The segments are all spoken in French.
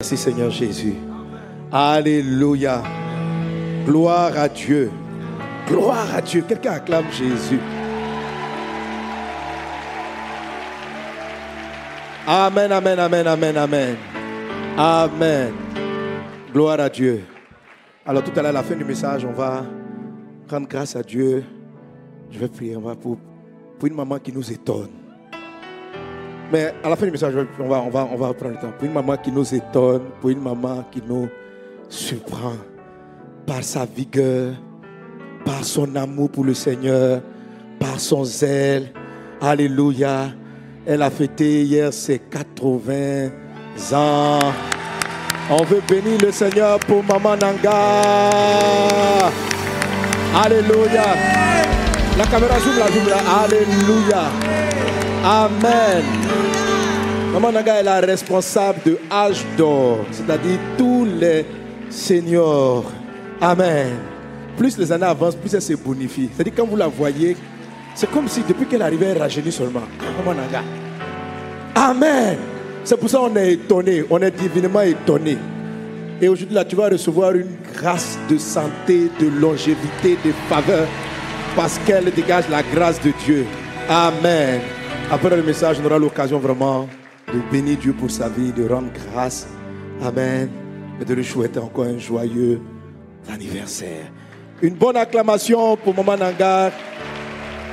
Merci Seigneur Jésus. Alléluia. Gloire à Dieu. Gloire à Dieu. Quelqu'un acclame Jésus. Amen, amen, amen, amen, amen. Amen. Gloire à Dieu. Alors tout à l'heure, à la fin du message, on va rendre grâce à Dieu. Je vais prier on va pour, pour une maman qui nous étonne. Mais à la fin du message, on va, prendre le temps. Pour une maman qui nous étonne, pour une maman qui nous surprend par sa vigueur, par son amour pour le Seigneur, par son zèle. Alléluia. Elle a fêté hier ses 80 ans. On veut bénir le Seigneur pour Maman Nanga. Alléluia. La caméra zoom, la zoom. Alléluia. Amen. Maman Nanga est la responsable de Âge d'Or, c'est-à-dire tous les seniors. Amen. Plus les années avancent, plus elle se bonifie. C'est-à-dire quand vous la voyez, c'est comme si depuis qu'elle arrivait, elle rajeunit seulement. Maman Nanga. Amen. C'est pour ça qu'on est étonné, on est divinement étonné. Et aujourd'hui, là, tu vas recevoir une grâce de santé, de longévité, de faveur, parce qu'elle dégage la grâce de Dieu. Amen. Après le message, on aura l'occasion vraiment de bénir Dieu pour sa vie, de rendre grâce. Amen. Et de lui souhaiter encore un joyeux anniversaire. Une bonne acclamation pour Maman Nangar.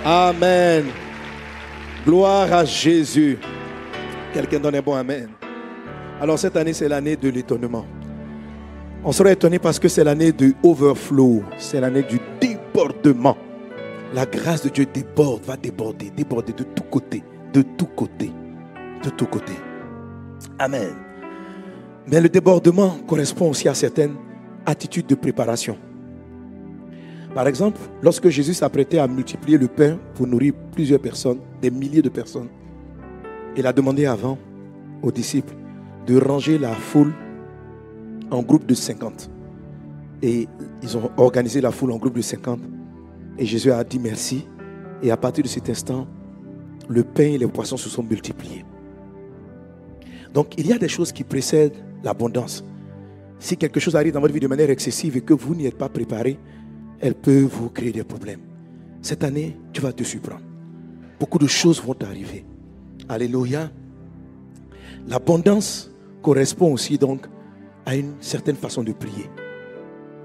Amen. Gloire à Jésus. Quelqu'un donne un bon Amen. Alors cette année, c'est l'année de l'étonnement. On sera étonné parce que c'est l'année du overflow. C'est l'année du débordement. La grâce de Dieu déborde, va déborder, déborder de tous côtés, de tous côtés, de tous côtés. Amen. Mais le débordement correspond aussi à certaines attitudes de préparation. Par exemple, lorsque Jésus s'apprêtait à multiplier le pain pour nourrir plusieurs personnes, des milliers de personnes, il a demandé avant aux disciples de ranger la foule en groupe de 50. Et ils ont organisé la foule en groupe de 50. Et Jésus a dit merci. Et à partir de cet instant, le pain et les poissons se sont multipliés. Donc il y a des choses qui précèdent l'abondance. Si quelque chose arrive dans votre vie de manière excessive et que vous n'y êtes pas préparé, elle peut vous créer des problèmes. Cette année, tu vas te surprendre. Beaucoup de choses vont arriver. Alléluia. L'abondance correspond aussi donc à une certaine façon de prier.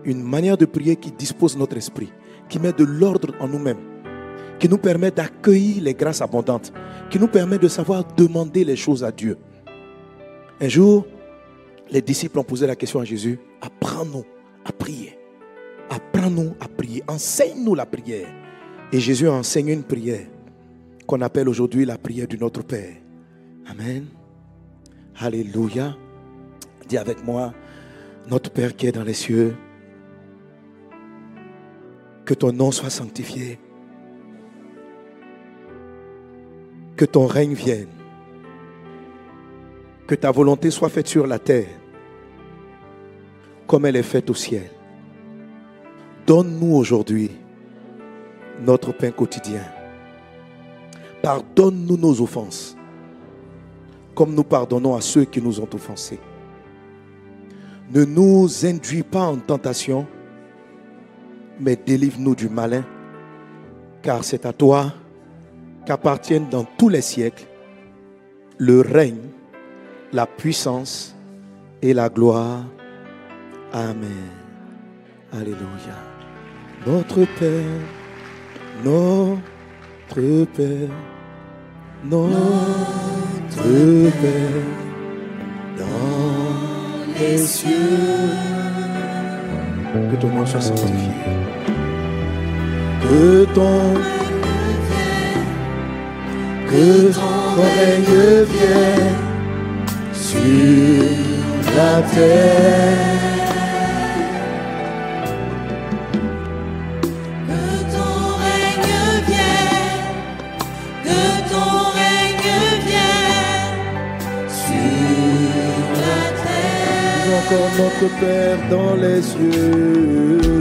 Une manière de prier qui dispose notre esprit, qui met de l'ordre en nous-mêmes, qui nous permet d'accueillir les grâces abondantes, qui nous permet de savoir demander les choses à Dieu. Un jour, les disciples ont posé la question à Jésus, apprends-nous à prier. Apprends-nous à prier. Enseigne-nous la prière. Et Jésus a enseigné une prière qu'on appelle aujourd'hui la prière du Notre Père. Amen. Alléluia. Dis avec moi, notre Père qui est dans les cieux, que ton nom soit sanctifié, que ton règne vienne, que ta volonté soit faite sur la terre comme elle est faite au ciel. Donne-nous aujourd'hui notre pain quotidien. Pardonne-nous nos offenses, comme nous pardonnons à ceux qui nous ont offensés. Ne nous induis pas en tentation, mais délivre-nous du malin, car c'est à toi qu'appartiennent dans tous les siècles le règne, la puissance et la gloire. Amen. Alléluia. Notre Père, notre Père, notre Père, dans les cieux, que ton nom soit sanctifié. Que ton que ton règne vienne sur la terre. Que ton règne vienne, que ton règne vienne sur la terre. Encore notre Père dans les cieux.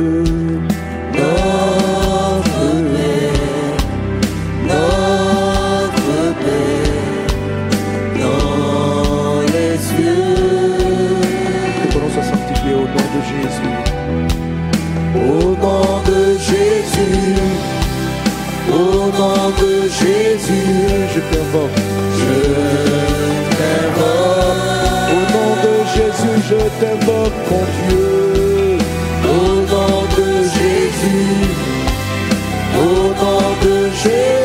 nom de Jésus, je t'invoque. Je t'invoque. Au nom de Jésus, je t'invoque, mon Dieu. Au nom de Jésus. Au nom de Jésus.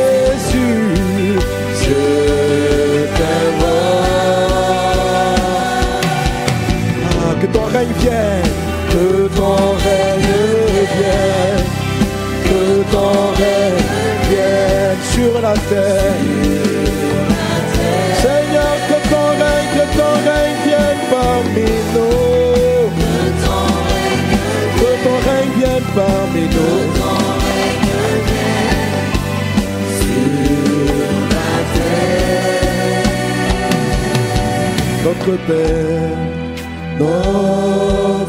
Notre Père, notre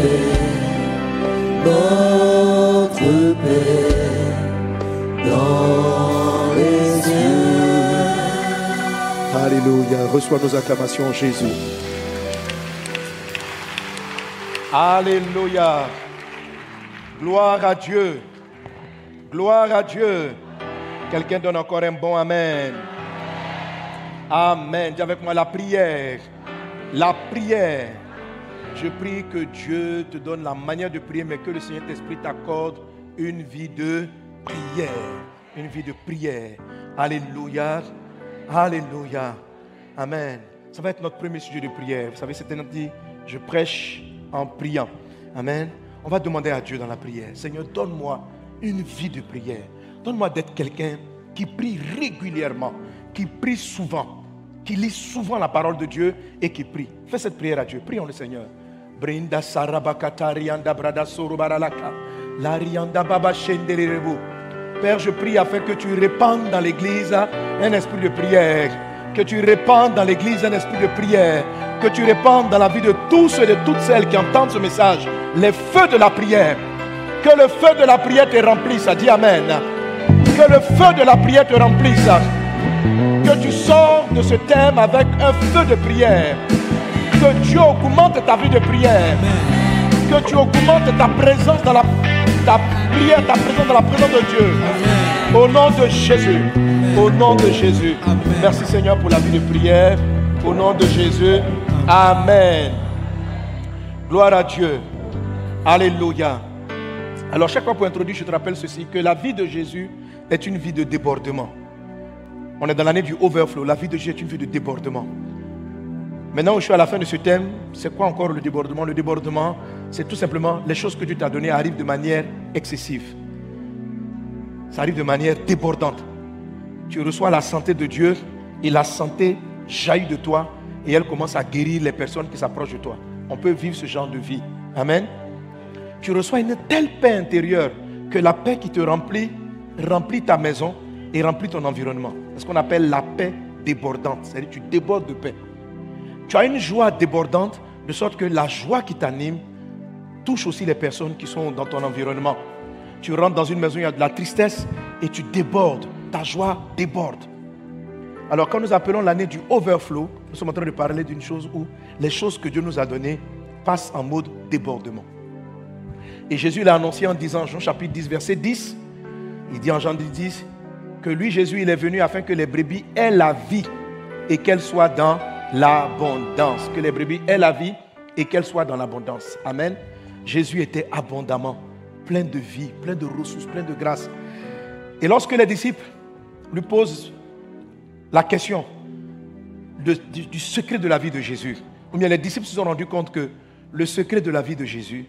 Père, notre Père, dans les cieux. Alléluia. Reçois nos acclamations, Jésus. Alléluia. Gloire à Dieu. Gloire à Dieu. Quelqu'un donne encore un bon Amen. Amen. Dis avec moi la prière. La prière. Je prie que Dieu te donne la manière de prier, mais que le Seigneur-Esprit t'accorde une vie de prière. Une vie de prière. Alléluia. Alléluia. Amen. Ça va être notre premier sujet de prière. Vous savez, c'était notre dit, je prêche en priant. Amen. On va demander à Dieu dans la prière, Seigneur, donne-moi une vie de prière. Donne-moi d'être quelqu'un qui prie régulièrement, qui prie souvent, qui lit souvent la parole de Dieu et qui prie. Fais cette prière à Dieu. Prions le Seigneur. Brinda. Père, je prie afin que tu répandes dans l'église un esprit de prière. Que tu répandes dans l'église un esprit de prière. Que tu répandes dans la vie de tous et de toutes celles qui entendent ce message les feux de la prière. Que le feu de la prière te remplisse. Dis Amen. Que le feu de la prière te remplisse. Que tu sors de ce thème avec un feu de prière. Que Dieu augmente ta vie de prière. Que tu augmentes ta présence dans la ta prière, ta présence dans la présence de Dieu. Au nom de Jésus. Au nom de Jésus. Merci Seigneur pour la vie de prière. Au nom de Jésus. Amen. Gloire à Dieu. Alléluia. Alors chaque fois pour introduire, je te rappelle ceci, que la vie de Jésus est une vie de débordement. On est dans l'année du overflow. La vie de Jésus est une vie de débordement. Maintenant, je suis à la fin de ce thème. C'est quoi encore le débordement? Le débordement, c'est tout simplement les choses que Dieu t'a données arrivent de manière excessive. Ça arrive de manière débordante. Tu reçois la santé de Dieu et la santé jaillit de toi et elle commence à guérir les personnes qui s'approchent de toi. On peut vivre ce genre de vie. Amen. Tu reçois une telle paix intérieure que la paix qui te remplit remplit ta maison et remplit ton environnement. C'est ce qu'on appelle la paix débordante. C'est-à-dire tu débordes de paix. Tu as une joie débordante de sorte que la joie qui t'anime touche aussi les personnes qui sont dans ton environnement. Tu rentres dans une maison, il y a de la tristesse et tu débordes. Ta joie déborde. Alors quand nous appelons l'année du overflow, nous sommes en train de parler d'une chose où les choses que Dieu nous a données passent en mode débordement. Et Jésus l'a annoncé en disant, Jean chapitre 10, verset 10, il dit en Jean 10, que lui, Jésus, il est venu afin que les brebis aient la vie et qu'elles soient dans l'abondance. Que les brebis aient la vie et qu'elles soient dans l'abondance. Amen. Jésus était abondamment, plein de vie, plein de ressources, plein de grâce. Et lorsque les disciples lui posent la question du secret de la vie de Jésus, ou bien les disciples se sont rendus compte que le secret de la vie de Jésus,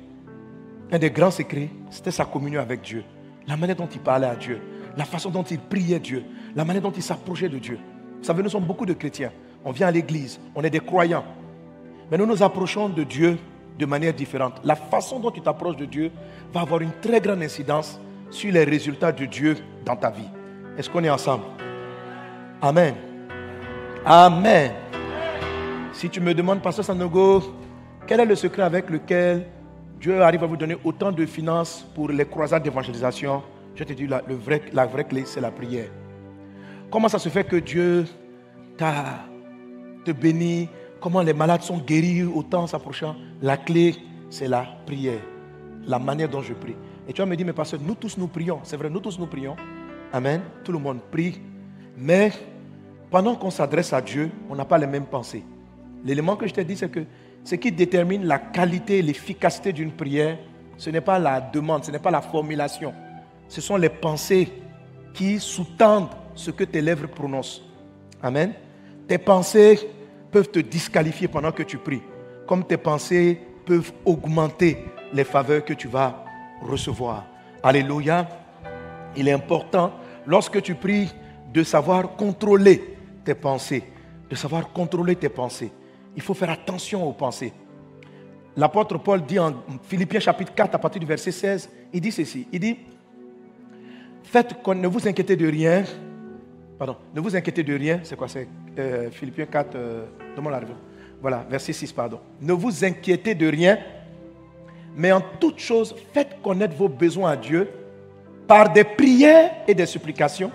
un des grands secrets, c'était sa communion avec Dieu. La manière dont il parlait à Dieu, la façon dont il priait Dieu, la manière dont il s'approchait de Dieu. Vous savez, nous sommes beaucoup de chrétiens. On vient à l'église, on est des croyants. Mais nous nous approchons de Dieu de manière différente. La façon dont tu t'approches de Dieu va avoir une très grande incidence sur les résultats de Dieu dans ta vie. Est-ce qu'on est ensemble? Amen. Amen. Si tu me demandes, Pasteur Sanogo, quel est le secret avec lequel Dieu arrive à vous donner autant de finances pour les croisades d'évangélisation? Je te dis, la, vraie clé, c'est la prière. Comment ça se fait que Dieu t'a te bénit Comment les malades sont guéris autant en s'approchant? La clé, c'est la prière. La manière dont je prie. Et tu vas me dire, mais pasteur, nous tous nous prions. C'est vrai, nous tous nous prions. Amen. Tout le monde prie. Mais pendant qu'on s'adresse à Dieu, on n'a pas les mêmes pensées. L'élément que je t'ai dit, c'est que ce qui détermine la qualité et l'efficacité d'une prière, ce n'est pas la demande, ce n'est pas la formulation. Ce sont les pensées qui sous-tendent ce que tes lèvres prononcent. Amen. Tes pensées peuvent te disqualifier pendant que tu pries, comme tes pensées peuvent augmenter les faveurs que tu vas recevoir. Alléluia. Il est important, lorsque tu pries, de savoir contrôler tes pensées, de savoir contrôler tes pensées. Il faut faire attention aux pensées. L'apôtre Paul dit en Philippiens chapitre 4 à partir du verset 16, il dit ceci, il dit, faites qu'on ne vous inquiétez de rien, pardon, ne vous inquiétez de rien, c'est quoi c'est euh, Philippiens 4, euh, demande la Voilà, verset 6, pardon. Ne vous inquiétez de rien, mais en toute chose, faites connaître vos besoins à Dieu par des prières et des supplications,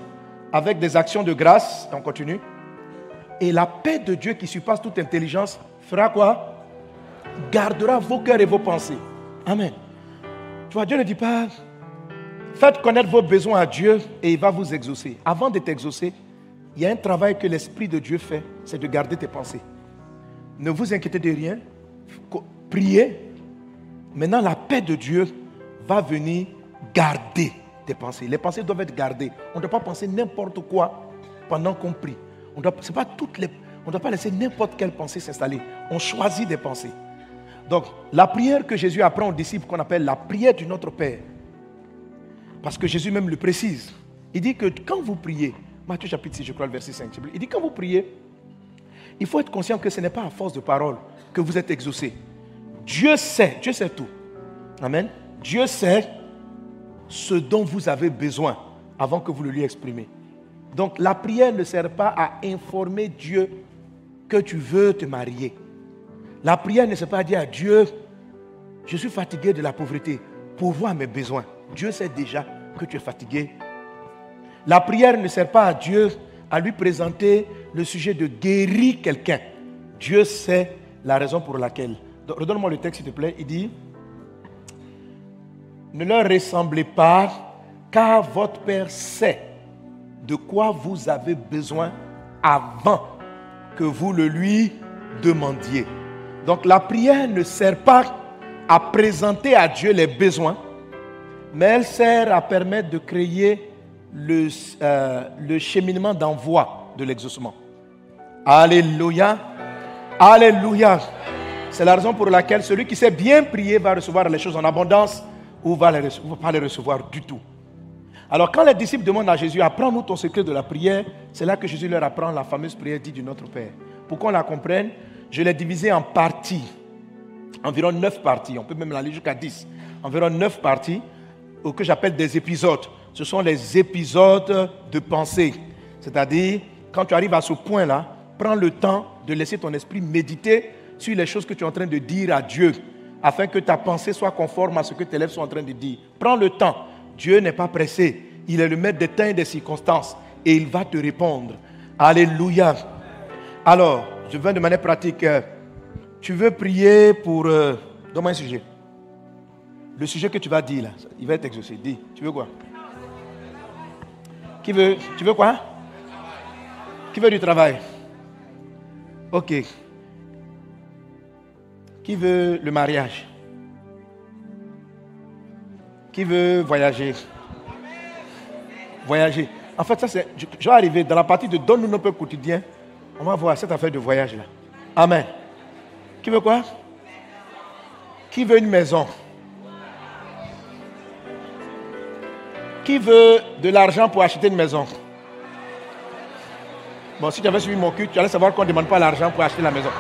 avec des actions de grâce, on continue, et la paix de Dieu qui surpasse toute intelligence fera quoi? Gardera vos cœurs et vos pensées. Amen. Tu vois, Dieu ne dit pas, faites connaître vos besoins à Dieu et il va vous exaucer. Avant de t'exaucer, il y a un travail que l'Esprit de Dieu fait, c'est de garder tes pensées. Ne vous inquiétez de rien, priez. Maintenant, la paix de Dieu va venir garder tes pensées. Les pensées doivent être gardées. On ne doit pas penser n'importe quoi pendant qu'on prie. On ne doit pas laisser n'importe quelle pensée s'installer. On choisit des pensées. Donc, la prière que Jésus apprend aux disciples, qu'on appelle la prière du Notre Père, parce que Jésus même le précise, il dit que quand vous priez, Matthieu chapitre 6, je crois, le verset 5, il dit quand vous priez, il faut être conscient que ce n'est pas à force de parole que vous êtes exaucé. Dieu sait, Dieu sait tout. Amen. Dieu sait ce dont vous avez besoin avant que vous le lui exprimez. Donc la prière ne sert pas à informer Dieu que tu veux te marier. La prière ne sert pas à dire à Dieu, je suis fatigué de la pauvreté, pourvois mes besoins. Dieu sait déjà que tu es fatigué. La prière ne sert pas à Dieu à lui présenter le sujet de guérir quelqu'un. Dieu sait la raison pour laquelle. Redonne-moi le texte, s'il te plaît. Il dit, ne leur ressemblez pas, car votre Père sait de quoi vous avez besoin avant que vous le lui demandiez. Donc la prière ne sert pas à présenter à Dieu les besoins, mais elle sert à permettre de créer le, euh, le cheminement d'envoi de l'exaucement. Alléluia. Alléluia. C'est la raison pour laquelle celui qui sait bien prier va recevoir les choses en abondance ou va va pas les recevoir du tout. Alors quand les disciples demandent à Jésus, apprends-nous ton secret de la prière, c'est là que Jésus leur apprend la fameuse prière dite du Notre Père. Pour qu'on la comprenne, je l'ai divisée en parties, environ neuf parties, on peut même aller jusqu'à dix, environ neuf parties, que j'appelle des épisodes. Ce sont les épisodes de pensée. C'est-à-dire, quand tu arrives à ce point-là, prends le temps de laisser ton esprit méditer sur les choses que tu es en train de dire à Dieu, afin que ta pensée soit conforme à ce que tes lèvres sont en train de dire. Prends le temps. Dieu n'est pas pressé. Il est le maître des temps et des circonstances. Et il va te répondre. Alléluia. Alors, je viens de manière pratique. Euh, tu veux prier pour... Euh, Donne-moi un sujet. Le sujet que tu vas dire là, il va être exaucé. Dis, tu veux quoi? Qui veut Tu veux quoi? Qui veut du travail? Ok. Qui veut le mariage? Qui veut voyager? Voyager. En fait, ça c'est. Je, vais arriver dans la partie de Donne-nous nos peu quotidiens. On va voir cette affaire de voyage là. Amen. Qui veut quoi? Qui veut une maison? Veut de l'argent pour acheter une maison Bon, si tu avais suivi mon cul, tu allais savoir qu'on ne demande pas l'argent pour acheter la maison.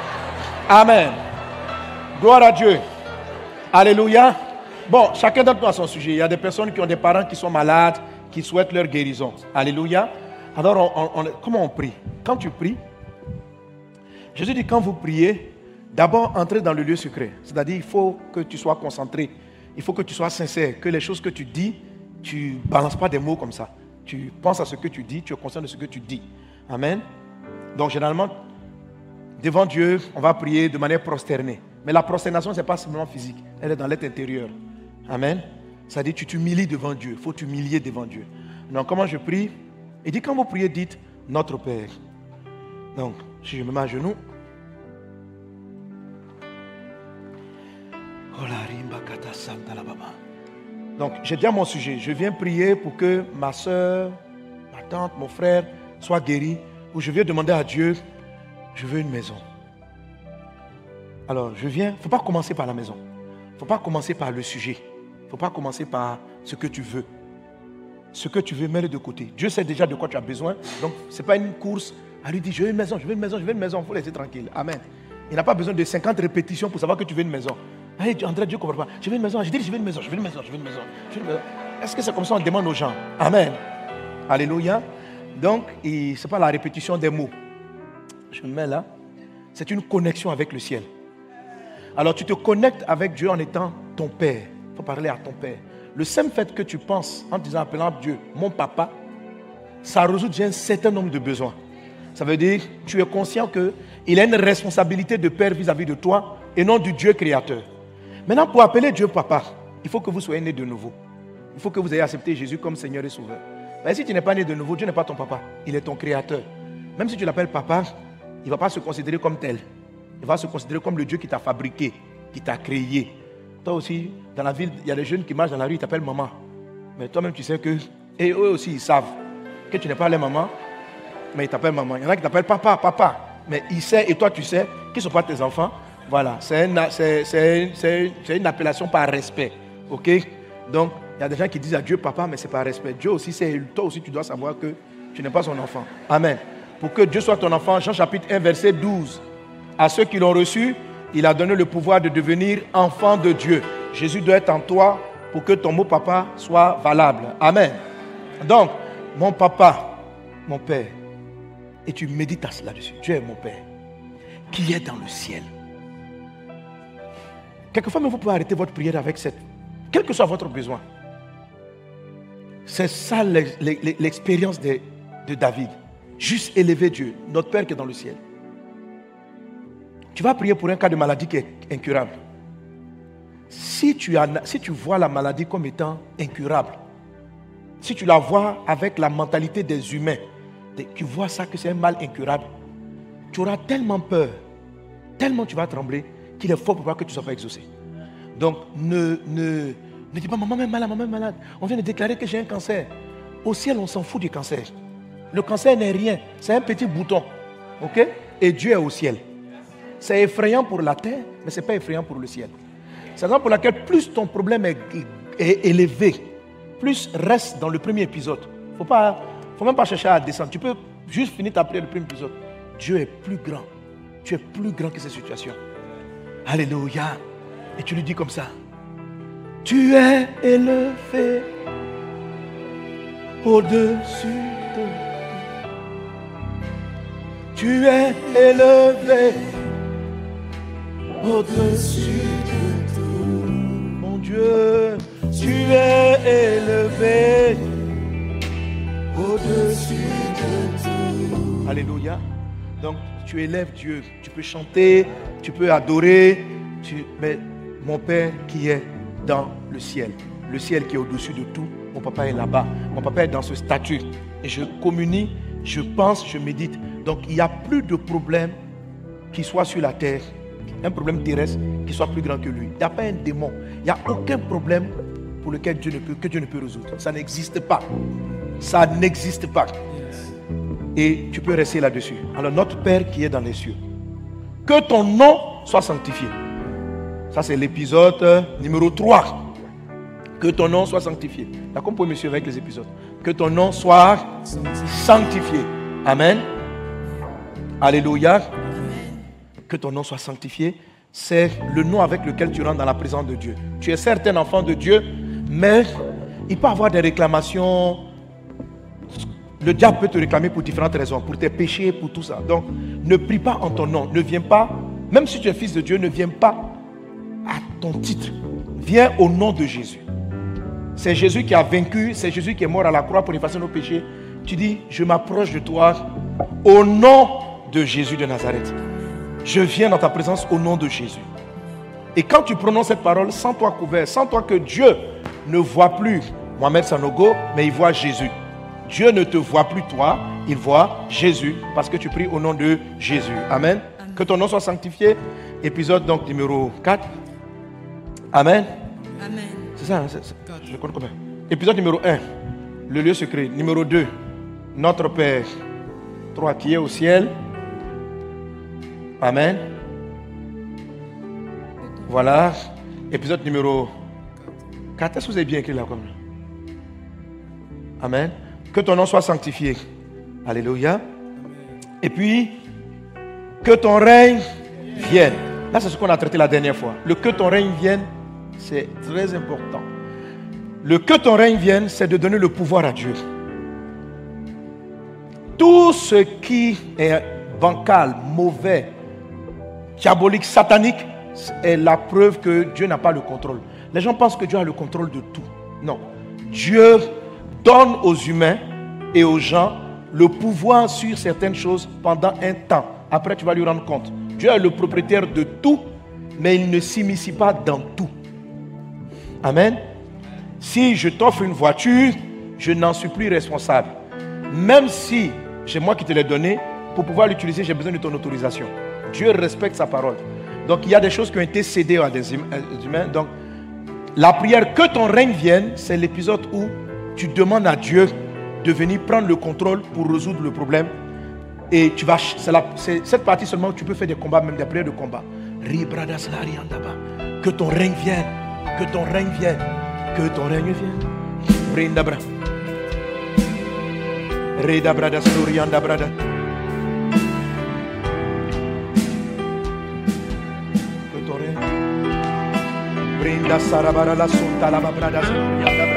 Amen. Gloire à Dieu. Alléluia. Bon, chacun d'entre nous a son sujet. Il y a des personnes qui ont des parents qui sont malades, qui souhaitent leur guérison. Alléluia. Alors, comment on prie? Quand tu pries, Jésus dit quand vous priez, d'abord entrez dans le lieu secret. C'est-à-dire, il faut que tu sois concentré. Il faut que tu sois sincère. Que les choses que tu dis, tu ne balances pas des mots comme ça. Tu penses à ce que tu dis, tu es conscient de ce que tu dis. Amen. Donc généralement, devant Dieu, on va prier de manière prosternée. Mais la prosternation, ce n'est pas seulement physique, elle est dans l'être intérieur. Amen. Ça dit, tu t'humilies devant Dieu. Il faut t'humilier devant Dieu. Donc comment je prie? Il dit, quand vous priez, dites, notre Père. Donc, si je me mets à genoux, rimba kata baba. Donc, j'ai dit à mon sujet, je viens prier pour que ma soeur, ma tante, mon frère soient guéris, ou je viens demander à Dieu, je veux une maison. Alors, je viens, il ne faut pas commencer par la maison. Il ne faut pas commencer par le sujet. Il ne faut pas commencer par ce que tu veux. Ce que tu veux, mets-le de côté. Dieu sait déjà de quoi tu as besoin. Donc, ce n'est pas une course à lui dire, je veux une maison, je veux une maison, je veux une maison. Il faut laisser tranquille. Amen. Il n'a pas besoin de 50 répétitions pour savoir que tu veux une maison. Hey, André, Dieu comprend pas. Je veux une maison. Je dis, je veux une maison, je veux une maison, je veux une maison. je veux une maison. Est-ce que c'est comme ça qu'on demande aux gens? Amen. Alléluia. Donc, ce n'est pas la répétition des mots. Je me mets là. C'est une connexion avec le ciel. Alors, tu te connectes avec Dieu en étant ton Père. Il faut parler à ton Père. Le simple fait que tu penses en disant, appelant Dieu mon papa, ça résout déjà un certain nombre de besoins. Ça veut dire tu es conscient qu'il a une responsabilité de père vis-à-vis de toi et non du Dieu créateur. Maintenant, pour appeler Dieu papa, il faut que vous soyez né de nouveau. Il faut que vous ayez accepté Jésus comme Seigneur et Sauveur. Mais si tu n'es pas né de nouveau, Dieu n'est pas ton papa. Il est ton créateur. Même si tu l'appelles papa, il ne va pas se considérer comme tel. Il va se considérer comme le Dieu qui t'a fabriqué, qui t'a créé. Toi aussi, dans la ville, il y a des jeunes qui marchent dans la rue, ils t'appellent maman. Mais toi-même, tu sais que, et eux aussi, ils savent que tu n'es pas leur maman, mais ils t'appellent maman. Il y en a qui t'appellent papa, papa. Mais ils savent, et toi, tu sais, qu'ils ne sont pas tes enfants. Voilà, c'est une, appellation par respect. OK? Donc, il y a des gens qui disent à Dieu papa, mais c'est par respect. Dieu aussi, c'est toi aussi, tu dois savoir que tu n'es pas son enfant. Amen. Pour que Dieu soit ton enfant, Jean chapitre 1, verset 12. À ceux qui l'ont reçu, il a donné le pouvoir de devenir enfant de Dieu. Jésus doit être en toi pour que ton mot papa soit valable. Amen. Donc, mon papa, mon père, et tu médites à cela dessus. Dieu est mon père, qui est dans le ciel. Quelquefois, vous pouvez arrêter votre prière avec cette, quel que soit votre besoin. C'est ça l'expérience de, de David. Juste élever Dieu, notre Père qui est dans le ciel. Tu vas prier pour un cas de maladie qui est incurable. Si tu, as, si tu vois la maladie comme étant incurable, si tu la vois avec la mentalité des humains, tu vois ça que c'est un mal incurable, tu auras tellement peur, tellement tu vas trembler, qu'il est fort pour que tu sois pas exaucé. Donc ne, ne, ne dis pas maman est malade, maman est malade. On vient de déclarer que j'ai un cancer. Au ciel, on s'en fout du cancer. Le cancer n'est rien, c'est un petit bouton. OK? Et Dieu est au ciel. C'est effrayant pour la terre, mais ce n'est pas effrayant pour le ciel. C'est la raison pour laquelle plus ton problème est, élevé, plus reste dans le premier épisode. Il ne faut, pas, faut même pas chercher à descendre. Tu peux juste finir ta prière le premier épisode. Dieu est plus grand. Tu es plus grand que ces situations. Alléluia. Et tu lui dis comme ça. Tu es élevé au-dessus de Tu es élevé au-dessus de tout. Mon Dieu, tu es élevé au-dessus de tout. Alléluia. Donc, tu élèves Dieu. Tu peux chanter, tu peux adorer. Mais mon Père qui est dans le ciel, le ciel qui est au-dessus de tout, mon papa est là-bas. Mon papa est dans ce statut. Et je communie, je pense, je médite. Donc, il n'y a plus de problème qui soit sur la terre un problème terrestre qui soit plus grand que lui. Il n'y a pas un démon. Il n'y a aucun problème pour lequel Dieu ne peut, que Dieu ne peut résoudre. Ça n'existe pas. Ça n'existe pas. Et tu peux rester là-dessus. Alors notre Père qui est dans les cieux, que ton nom soit sanctifié. Ça c'est l'épisode numéro 3. Que ton nom soit sanctifié. D'accord, pour monsieur avec les épisodes. Que ton nom soit sanctifié. Amen. Alléluia que ton nom soit sanctifié, c'est le nom avec lequel tu rentres dans la présence de Dieu. Tu es certes un enfant de Dieu, mais il peut avoir des réclamations. Le diable peut te réclamer pour différentes raisons, pour tes péchés, pour tout ça. Donc, ne prie pas en ton nom. Ne viens pas, même si tu es fils de Dieu, ne viens pas à ton titre. Viens au nom de Jésus. C'est Jésus qui a vaincu, c'est Jésus qui est mort à la croix pour effacer nos péchés. Tu dis, je m'approche de toi au nom de Jésus de Nazareth. Je viens dans ta présence au nom de Jésus. Et quand tu prononces cette parole, sans toi couvert, sans toi que Dieu ne voit plus Mohamed Sanogo, mais il voit Jésus. Dieu ne te voit plus toi, il voit Jésus, parce que tu pries au nom de Jésus. Amen. Que ton nom soit sanctifié. Épisode donc numéro 4. Amen. Amen. C'est ça, hein, c'est- c'est- je compte combien? Épisode numéro 1, le lieu secret. Numéro 2, notre Père. 3, qui est au ciel. Amen. Voilà. Épisode numéro 4. Est-ce que vous avez bien écrit là comme Amen. Que ton nom soit sanctifié. Alléluia. Et puis, que ton règne vienne. Là, c'est ce qu'on a traité la dernière fois. Le que ton règne vienne, c'est très important. Le que ton règne vienne, c'est de donner le pouvoir à Dieu. Tout ce qui est bancal, mauvais, diabolique, satanique, est la preuve que Dieu n'a pas le contrôle. Les gens pensent que Dieu a le contrôle de tout. Non. Dieu donne aux humains et aux gens le pouvoir sur certaines choses pendant un temps. Après, tu vas lui rendre compte. Dieu est le propriétaire de tout, mais il ne s'immisce pas dans tout. Amen. Si je t'offre une voiture, je n'en suis plus responsable. Même si c'est moi qui te l'ai donné, pour pouvoir l'utiliser, j'ai besoin de ton autorisation. Dieu respecte sa parole. Donc il y a des choses qui ont été cédées à des hum- des humains. Donc la prière que ton règne vienne, c'est l'épisode où tu demandes à Dieu de venir prendre le contrôle pour résoudre le problème. Et tu vas, c'est cette partie seulement où tu peux faire des combats, même des prières de combat. Que ton règne vienne, que ton règne vienne, que ton règne vienne. Brinda bra. Reda bradas lori anda brada. Que ton règne. Brinda sarabara la sunta la brada.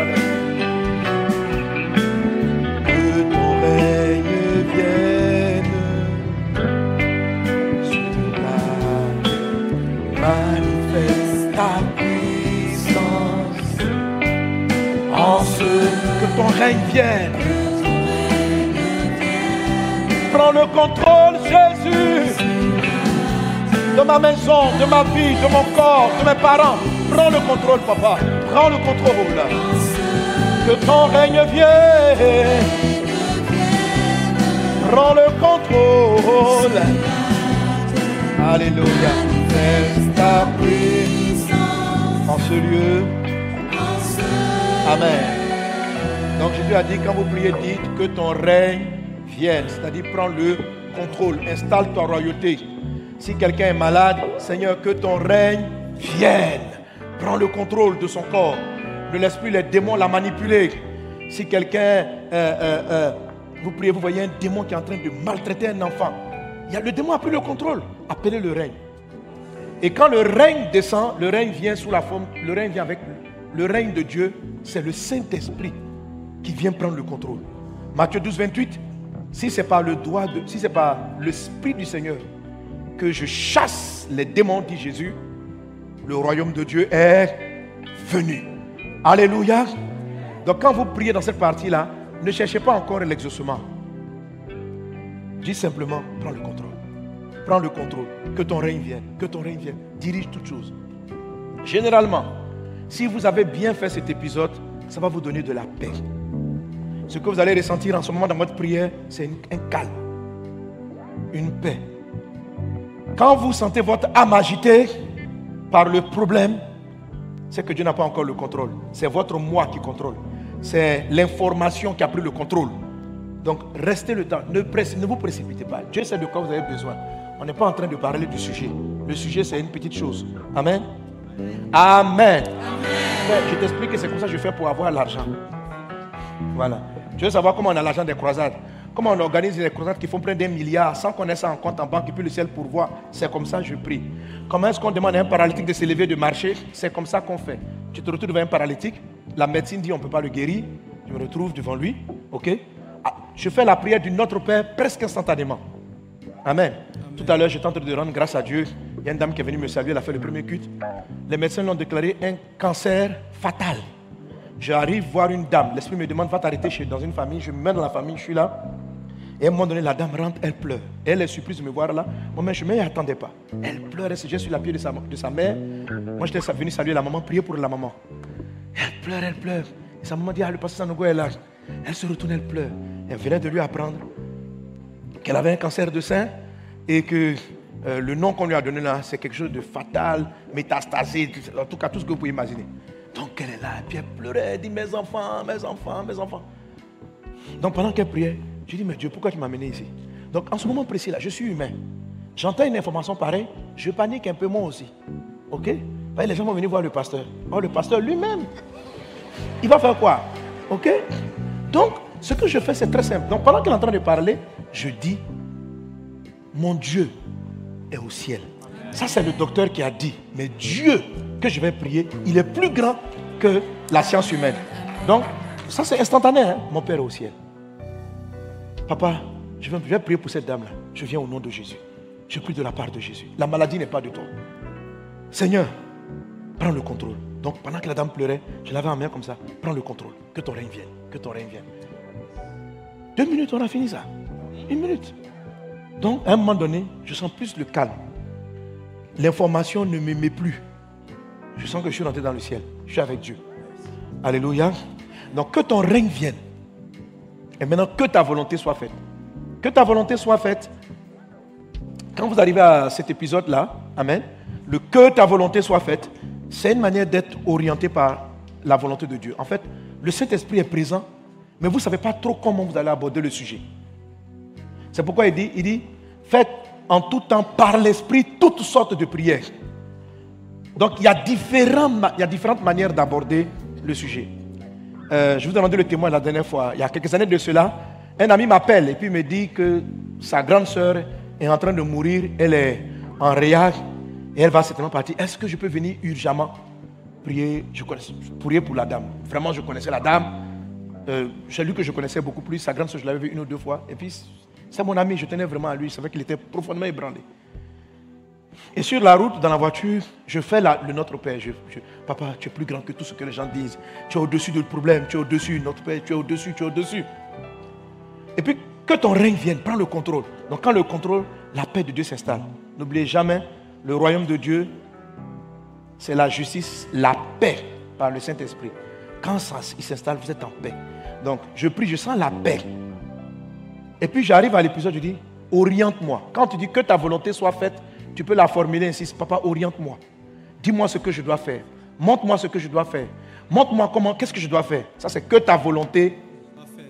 Ton règne vienne. Prends le contrôle, Jésus, de ma maison, de ma vie, de mon corps, de mes parents. Prends le contrôle, papa. Prends le contrôle. Que ton règne vienne. Prends le contrôle. Alléluia. Fais ta puissance en ce lieu. Amen. Donc Jésus a dit, quand vous priez, dites que ton règne vienne. C'est-à-dire, prends le contrôle, installe ta royauté. Si quelqu'un est malade, Seigneur, que ton règne vienne. Prends le contrôle de son corps. Ne laisse plus les démons la manipuler. Si quelqu'un, euh, euh, euh, vous priez, vous voyez un démon qui est en train de maltraiter un enfant. Le démon a pris le contrôle. Appelez le règne. Et quand le règne descend, le règne vient sous la forme, le règne vient avec le règne de Dieu, c'est le Saint-Esprit qui vient prendre le contrôle. Matthieu 12, 28, si c'est pas le doigt si c'est pas l'Esprit du Seigneur que je chasse les démons, dit Jésus, le royaume de Dieu est venu. Alléluia. Donc quand vous priez dans cette partie-là, ne cherchez pas encore l'exaucement. Dis simplement, prends le contrôle. Prends le contrôle. Que ton règne vienne. Que ton règne vienne. Dirige toutes choses. Généralement, si vous avez bien fait cet épisode, ça va vous donner de la paix. Ce que vous allez ressentir en ce moment dans votre prière, c'est un calme, une paix. Quand vous sentez votre âme agitée par le problème, c'est que Dieu n'a pas encore le contrôle. C'est votre moi qui contrôle. C'est l'information qui a pris le contrôle. Donc, restez le temps. Ne, ne vous précipitez pas. Dieu sait de quoi vous avez besoin. On n'est pas en train de parler du sujet. Le sujet, c'est une petite chose. Amen? Amen. Frère, Je t'explique que c'est comme ça que je fais pour avoir l'argent. Voilà. Tu veux savoir comment on a l'argent des croisades? Comment on organise des croisades qui font près d'un milliard sans qu'on ait ça en compte en banque et puis le ciel pourvoit? C'est comme ça que je prie. Comment est-ce qu'on demande à un paralytique de se lever, de marcher C'est comme ça qu'on fait. Tu te retrouves devant un paralytique, la médecine dit on ne peut pas le guérir. Je me retrouve devant lui, ok? Ah, Je fais la prière du Notre Père presque instantanément. Amen. Tout à l'heure, j'étais en train de rendre grâce à Dieu. Il y a une dame qui est venue me saluer, elle a fait le premier culte. Les médecins l'ont déclaré un cancer fatal. J'arrive voir une dame. L'esprit me demande, va t'arrêter dans une famille. Je me mets dans la famille, je suis là. Et à un moment donné, la dame rentre, elle pleure. Elle est surprise de me voir là. Moi, je ne m'y attendais pas. Elle pleure, elle se jette sur la pied de sa, de sa mère. Moi, j'étais venu saluer la maman, prier pour la maman. Elle pleure, elle pleure. Et sa maman dit, ah, le pasteur Sanogo est là. Elle se retourne, elle pleure. Elle venait de lui apprendre qu'elle avait un cancer de sein et que euh, le nom qu'on lui a donné là, c'est quelque chose de fatal, métastasé, en tout cas tout ce que vous pouvez imaginer. Donc elle est là, et puis elle pleurait, elle dit Mes enfants, mes enfants, mes enfants. Donc pendant qu'elle priait, je dis Mais Dieu, pourquoi tu m'as amené ici? Donc en ce moment précis là, je suis humain. J'entends une information pareille, je panique un peu moi aussi. Ok? Les gens vont venir voir le pasteur. Oh, le pasteur lui-même, il va faire quoi? Ok? Donc, ce que je fais, c'est très simple. Donc pendant qu'elle est en train de parler, je dis Mon Dieu est au ciel. Ça, c'est le docteur qui a dit. Mais Dieu que je vais prier, il est plus grand que la science humaine. Donc, ça, c'est instantané. hein. Mon Père au ciel. Papa, je vais, prier pour cette dame-là. Je viens au nom de Jésus. Je prie de la part de Jésus. La maladie n'est pas de toi. Seigneur, prends le contrôle. Donc, pendant que la dame pleurait, je l'avais en main comme ça. Prends le contrôle. Que ton règne vienne. Que ton règne vienne. Deux minutes, on a fini ça. Une minute. Donc, à un moment donné, je sens plus le calme. L'information ne met plus. Je sens que je suis rentré dans le ciel. Je suis avec Dieu. Alléluia. Donc, que ton règne vienne. Et maintenant, que ta volonté soit faite. Que ta volonté soit faite. Quand vous arrivez à cet épisode-là, Amen, le que ta volonté soit faite, c'est une manière d'être orienté par la volonté de Dieu. En fait, le Saint-Esprit est présent, mais vous ne savez pas trop comment vous allez aborder le sujet. C'est pourquoi il dit, il dit, faites en tout temps par l'Esprit toutes sortes de prières. Donc il y a, différentes manières d'aborder le sujet. Euh, je vous ai demandé le témoin la dernière fois. Il y a quelques années de cela, un ami m'appelle et puis me dit que sa grande sœur est en train de mourir. Elle est en réac et elle va certainement partir. Est-ce que je peux venir urgemment prier, je pour la dame Vraiment, je connaissais la dame. Euh, J'ai lu que je connaissais beaucoup plus. Sa grande sœur, je l'avais vu une ou deux fois. Et puis, c'est mon ami, je tenais vraiment à lui. Je savais qu'il était profondément ébranlé. Et sur la route, dans la voiture, je fais le Notre Père. Je- Papa, tu es plus grand que tout ce que les gens disent. Tu es au-dessus du problème, tu es au-dessus, Notre Père, tu es au-dessus, tu es au-dessus. Et puis, que ton règne vienne, prends le contrôle. Donc, quand le contrôle, la paix de Dieu s'installe. N'oubliez jamais, le royaume de Dieu, c'est la justice, la paix par le Saint-Esprit. Quand ça, s'installe, vous êtes en paix. Donc, je prie, je sens la paix. Et puis j'arrive à l'épisode, je dis, oriente-moi. Quand tu dis que ta volonté soit faite, tu peux la formuler ainsi, papa, oriente-moi. Dis-moi ce que je dois faire. Montre-moi ce que je dois faire. Montre-moi comment, qu'est-ce que je dois faire. Ça, c'est que ta volonté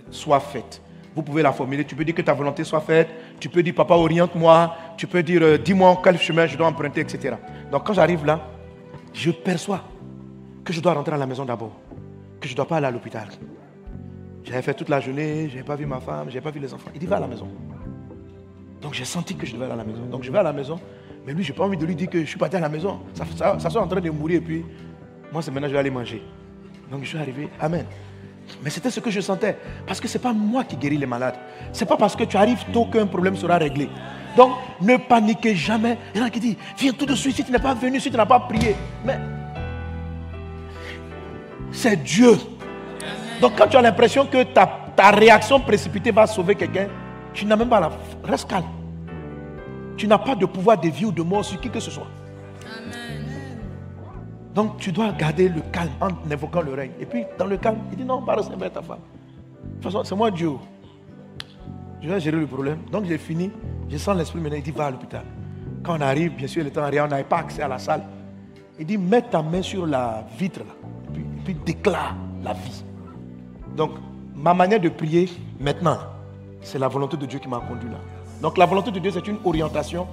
soit faite. Vous pouvez la formuler. Tu peux dire que ta volonté soit faite. Tu peux dire, papa, oriente-moi. Tu peux dire, euh, dis-moi quel chemin je dois emprunter, etc. Donc quand j'arrive là, je perçois que je dois rentrer à la maison d'abord. Que je ne dois pas aller à l'hôpital. J'avais fait toute la journée, je n'avais pas vu ma femme, je n'avais pas vu les enfants. Il dit, va à la maison. Donc j'ai senti que je devais aller à la maison. Donc je vais à la maison. Mais lui, je n'ai pas envie de lui dire que je suis parti à la maison. Ça, ça, soit en train de mourir et puis moi, c'est maintenant je vais aller manger. Donc je suis arrivé. Amen. Mais c'était ce que je sentais. Parce que ce n'est pas moi qui guéris les malades. Ce n'est pas parce que tu arrives tôt qu'un problème sera réglé. Donc ne paniquez jamais. Il y en a qui disent, viens tout de suite si tu n'es pas venu, si tu n'as pas prié. Mais c'est Dieu. Donc quand tu as l'impression que ta, ta réaction précipitée va sauver quelqu'un, tu n'as même pas la... Reste calme. Tu n'as pas de pouvoir de vie ou de mort sur qui que ce soit. Donc tu dois garder le calme en invoquant le règne. Et puis dans le calme, il dit non, pas rester vers ta femme. De toute façon, c'est moi Dieu. Je vais gérer le problème. Donc j'ai fini. Je sens l'esprit maintenant. Il dit va à l'hôpital. Quand on arrive, bien sûr, il était en rien, on n'avait pas accès à la salle. Il dit mets ta main sur la vitre là. Et puis, et puis déclare la vie. Donc, ma manière de prier maintenant, c'est la volonté de Dieu qui m'a conduit là. Donc, la volonté de Dieu, c'est une orientation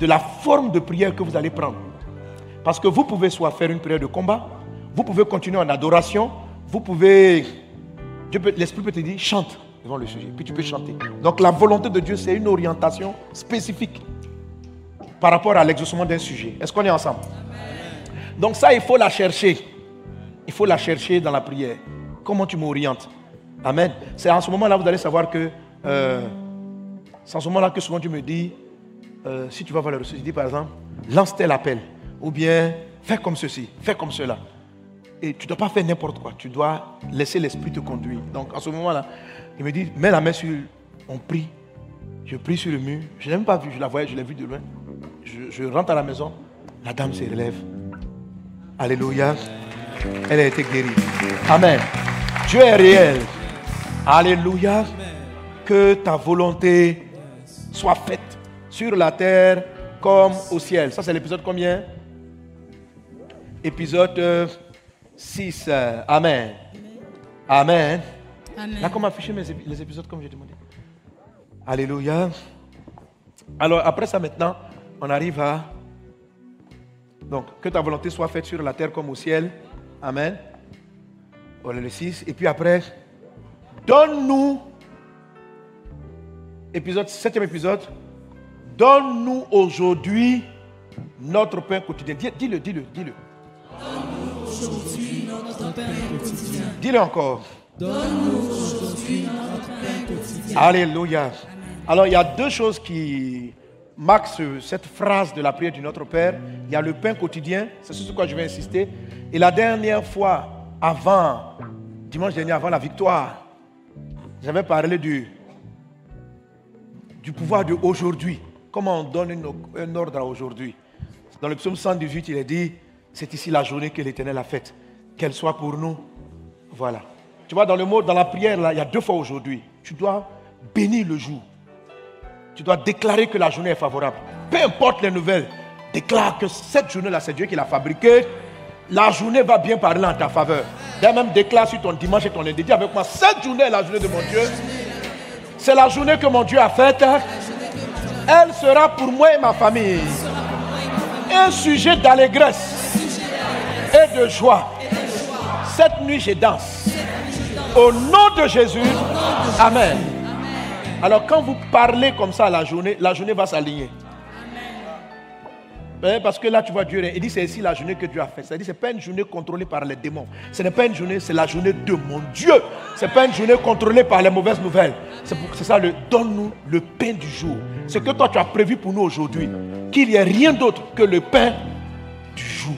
de la forme de prière que vous allez prendre. Parce que vous pouvez soit faire une prière de combat, vous pouvez continuer en adoration, vous pouvez. L'Esprit peut te dire chante devant le sujet, puis tu peux chanter. Donc, la volonté de Dieu, c'est une orientation spécifique par rapport à l'exaucement d'un sujet. Est-ce qu'on est ensemble? Donc, ça, il faut la chercher. Il faut la chercher dans la prière. Comment tu m'orientes? Amen. C'est en ce moment-là, vous allez savoir que euh, c'est en ce moment-là que souvent tu me dis, euh, si tu vas voir le ressources, dis par exemple, lance tel appel. Ou bien, fais comme ceci, fais comme cela. Et tu ne dois pas faire n'importe quoi. Tu dois laisser l'esprit te conduire. Donc en ce moment-là, il me dit, mets la main sur. On prie. Je prie sur le mur. Je ne l'ai même pas vu, je la voyais, je l'ai vu de loin. Je, je rentre à la maison. La dame se relève. Alléluia. Elle a été guérie. Amen. Dieu est réel. Alléluia. Que ta volonté soit faite sur la terre comme au ciel. Ça, c'est l'épisode combien? Épisode euh, 6. euh, Amen. Amen. Amen. Là, comment afficher les épisodes comme j'ai demandé? Alléluia. Alors, après ça, maintenant, on arrive à. Donc, que ta volonté soit faite sur la terre comme au ciel. Amen. Voilà le 6. Et puis après, donne-nous. Épisode, septième épisode. Donne-nous aujourd'hui notre pain quotidien. Dis- Dis-le, dis-le, dis-le. Dis-le encore. Alléluia. Alors, il y a deux choses qui marquent ce- cette phrase de la prière du Notre Père. Il y a le pain quotidien, c'est sur quoi je vais insister. Et la dernière fois, avant, dimanche dernier, avant la victoire, j'avais parlé du, du pouvoir de aujourd'hui. Comment on donne un ordre à aujourd'hui? Dans le psaume 118, il est dit, c'est ici la journée que l'Éternel a faite. Qu'elle soit pour nous. Voilà. Tu vois, dans le mot, dans la prière, là, il y a deux fois aujourd'hui. Tu dois bénir le jour. Tu dois déclarer que la journée est favorable. Peu importe les nouvelles, déclare que cette journée-là, c'est Dieu qui l'a fabriquée. La journée va bien parler en ta faveur. D'ailleurs, même déclare sur ton dimanche et ton lundi. Dis avec moi, cette journée est la journée de mon Dieu. C'est la journée que mon Dieu a faite. Elle sera pour moi et ma famille un sujet d'allégresse et de joie. Cette nuit, je danse. Au nom de Jésus. Amen. Alors, quand vous parlez comme ça à la journée, la journée va s'aligner. Eh, Parce que là, tu vois Dieu, il dit c'est ici la journée que Dieu a fait. C'est-à-dire ce n'est pas une journée contrôlée par les démons. Ce n'est pas une journée, c'est la journée de mon Dieu. Ce n'est pas une journée contrôlée par les mauvaises nouvelles. C'est ça, le donne-nous le pain du jour. Ce que toi tu as prévu pour nous aujourd'hui. Qu'il n'y ait rien d'autre que le pain du jour.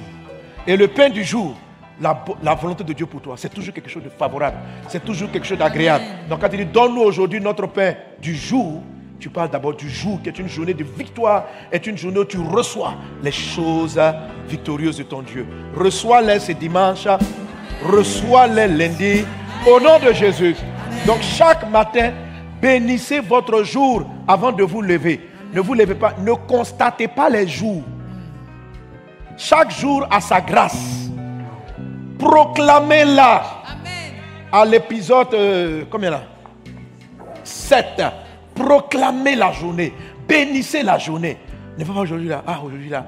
Et le pain du jour, la, la volonté de Dieu pour toi, c'est toujours quelque chose de favorable. C'est toujours quelque chose d'agréable. Donc quand il dit donne-nous aujourd'hui notre pain du jour, tu parles d'abord du jour qui est une journée de victoire, est une journée où tu reçois les choses victorieuses de ton Dieu. Reçois-les ce dimanche, reçois-les lundi, au nom de Jésus. Donc chaque matin, bénissez votre jour avant de vous lever. Ne vous levez pas, ne constatez pas les jours. Chaque jour a sa grâce. Proclamez-la. À l'épisode, euh, combien là? 7. Proclamez la journée. Bénissez la journée. Ne pas aujourd'hui là. Ah, aujourd'hui là,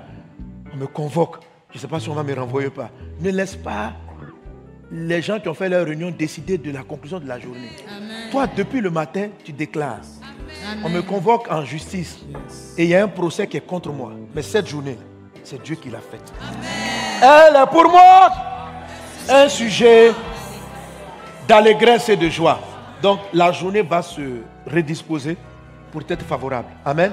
on me convoque. Je ne sais pas si on va me renvoyer ou pas. Ne laisse pas les gens qui ont fait leur réunion décider de la conclusion de la journée. Toi, depuis le matin, tu déclares. On me convoque en justice. Et il y a un procès qui est contre moi. Mais cette journée, c'est Dieu qui l'a faite. Elle est pour moi un sujet d'allégresse et de joie. Donc la journée va se redisposer pour être favorable. Amen.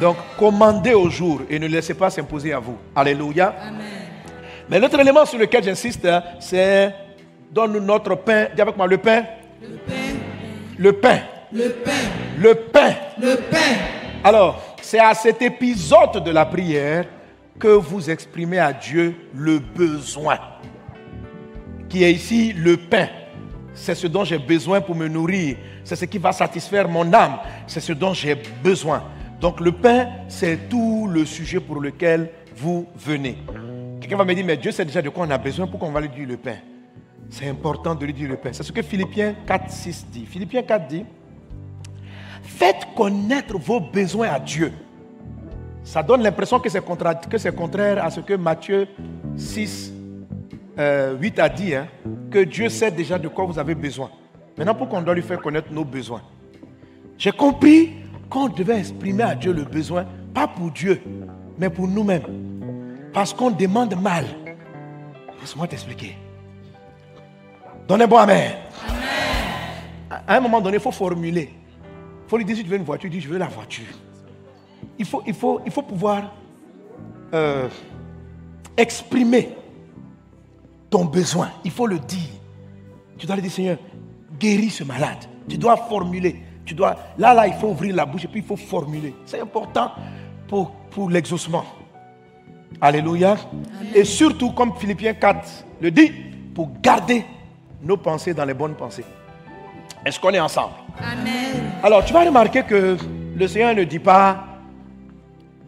Donc commandez au jour et ne laissez pas s'imposer à vous. Alléluia. Mais l'autre élément sur lequel j'insiste, hein, c'est donne-nous notre pain. Dis avec moi le pain. Le pain. Le pain, Le pain. le pain. Alors, c'est à cet épisode de la prière que vous exprimez à Dieu le besoin. Qui est ici le pain. C'est ce dont j'ai besoin pour me nourrir. C'est ce qui va satisfaire mon âme. C'est ce dont j'ai besoin. Donc le pain, c'est tout le sujet pour lequel vous venez. Quelqu'un va me dire, mais Dieu sait déjà de quoi on a besoin, pourquoi on va lui dire le pain? C'est important de lui dire le pain. C'est ce que Philippiens 4, 6 dit. Philippiens 4 dit, Faites connaître vos besoins à Dieu. Ça donne l'impression que c'est contraire à ce que Matthieu 6, euh, 8 a dit, hein, que Dieu sait déjà de quoi vous avez besoin. Maintenant, pourquoi on doit lui faire connaître nos besoins J'ai compris qu'on devait exprimer à Dieu le besoin, pas pour Dieu, mais pour nous-mêmes. Parce qu'on demande mal. Laisse-moi t'expliquer. Donnez-moi Amen. À un moment donné, il faut formuler. Il faut lui dire si tu veux une voiture, dis je veux la voiture. Il faut, il faut, il faut pouvoir euh, exprimer ton besoin. Il faut le dire. Tu dois lui dire, Seigneur, guéris ce malade. Tu dois formuler. Tu dois, là, là, il faut ouvrir la bouche et puis il faut formuler. C'est important pour, pour l'exaucement. Alléluia. Et surtout, comme Philippiens 4 le dit, pour garder nos pensées dans les bonnes pensées. Est-ce qu'on est ensemble? Amen. alors, tu vas remarquer que le Seigneur ne dit pas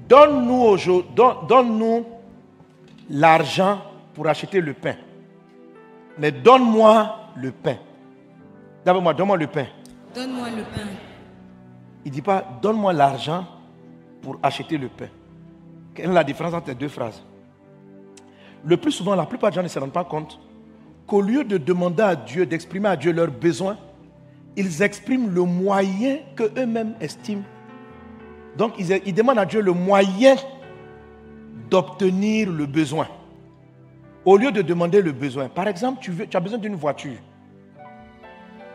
Donne-nous aujourd'hui- don- donne-nous l'argent pour acheter le pain. Mais donne-moi le pain. D'abord, moi, donne-moi le pain. Donne-moi le pain. Il ne dit pas donne-moi l'argent pour acheter le pain. Quelle est la différence entre les deux phrases? Le plus souvent, la plupart des gens ne se rendent pas compte qu'au lieu de demander à Dieu, d'exprimer à Dieu leurs besoins, ils expriment le moyen que eux-mêmes estiment. Donc, ils, ils demandent à Dieu le moyen d'obtenir le besoin. Au lieu de demander le besoin. Par exemple, tu, veux, tu as besoin d'une voiture.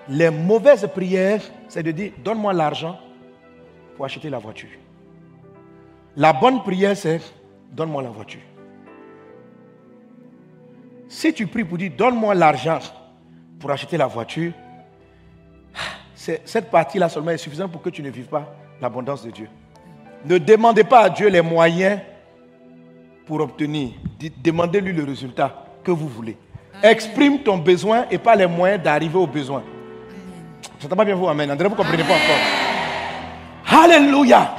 Les mauvaises prières, c'est de dire, donne-moi l'argent pour acheter la voiture. La bonne prière, c'est, donne-moi la voiture. Si tu pries pour dire, donne-moi l'argent pour acheter la voiture, cette partie-là seulement est suffisante pour que tu ne vives pas l'abondance de Dieu. Ne demandez pas à Dieu les moyens pour obtenir. Demandez-lui le résultat que vous voulez. Exprime ton besoin et pas les moyens d'arriver au besoin. J'entends pas bien vous, Amen. André, vous ne comprenez pas encore. Alléluia.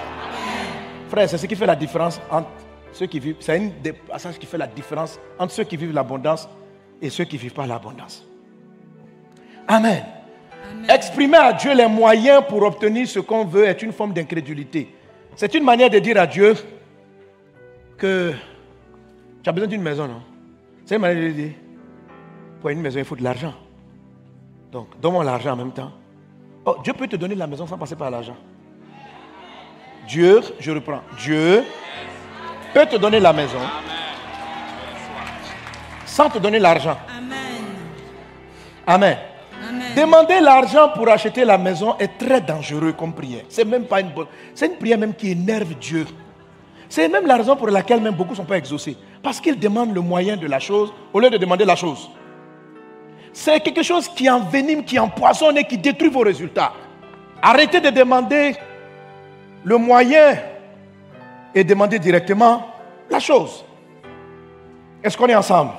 Frère, c'est ce qui fait la différence entre ceux qui vivent. C'est une des passages qui fait la différence entre ceux qui vivent l'abondance et ceux qui ne vivent pas l'abondance. Amen. Exprimer à Dieu les moyens pour obtenir ce qu'on veut est une forme d'incrédulité. C'est une manière de dire à Dieu que tu as besoin d'une maison, non? C'est une manière de dire, pour une maison, il faut de l'argent. Donc, donne-moi l'argent en même temps. Oh, Dieu peut te donner la maison sans passer par l'argent. Dieu, je reprends, Dieu peut te donner la maison sans te donner l'argent. Amen. Amen. Amen. Demander l'argent pour acheter la maison est très dangereux comme prière. C'est même pas une bonne. C'est une prière même qui énerve Dieu. C'est même la raison pour laquelle même beaucoup ne sont pas exaucés. Parce qu'ils demandent le moyen de la chose au lieu de demander la chose. C'est quelque chose qui envenime, qui empoisonne et qui détruit vos résultats. Arrêtez de demander le moyen et demandez directement la chose. Est-ce qu'on est ensemble?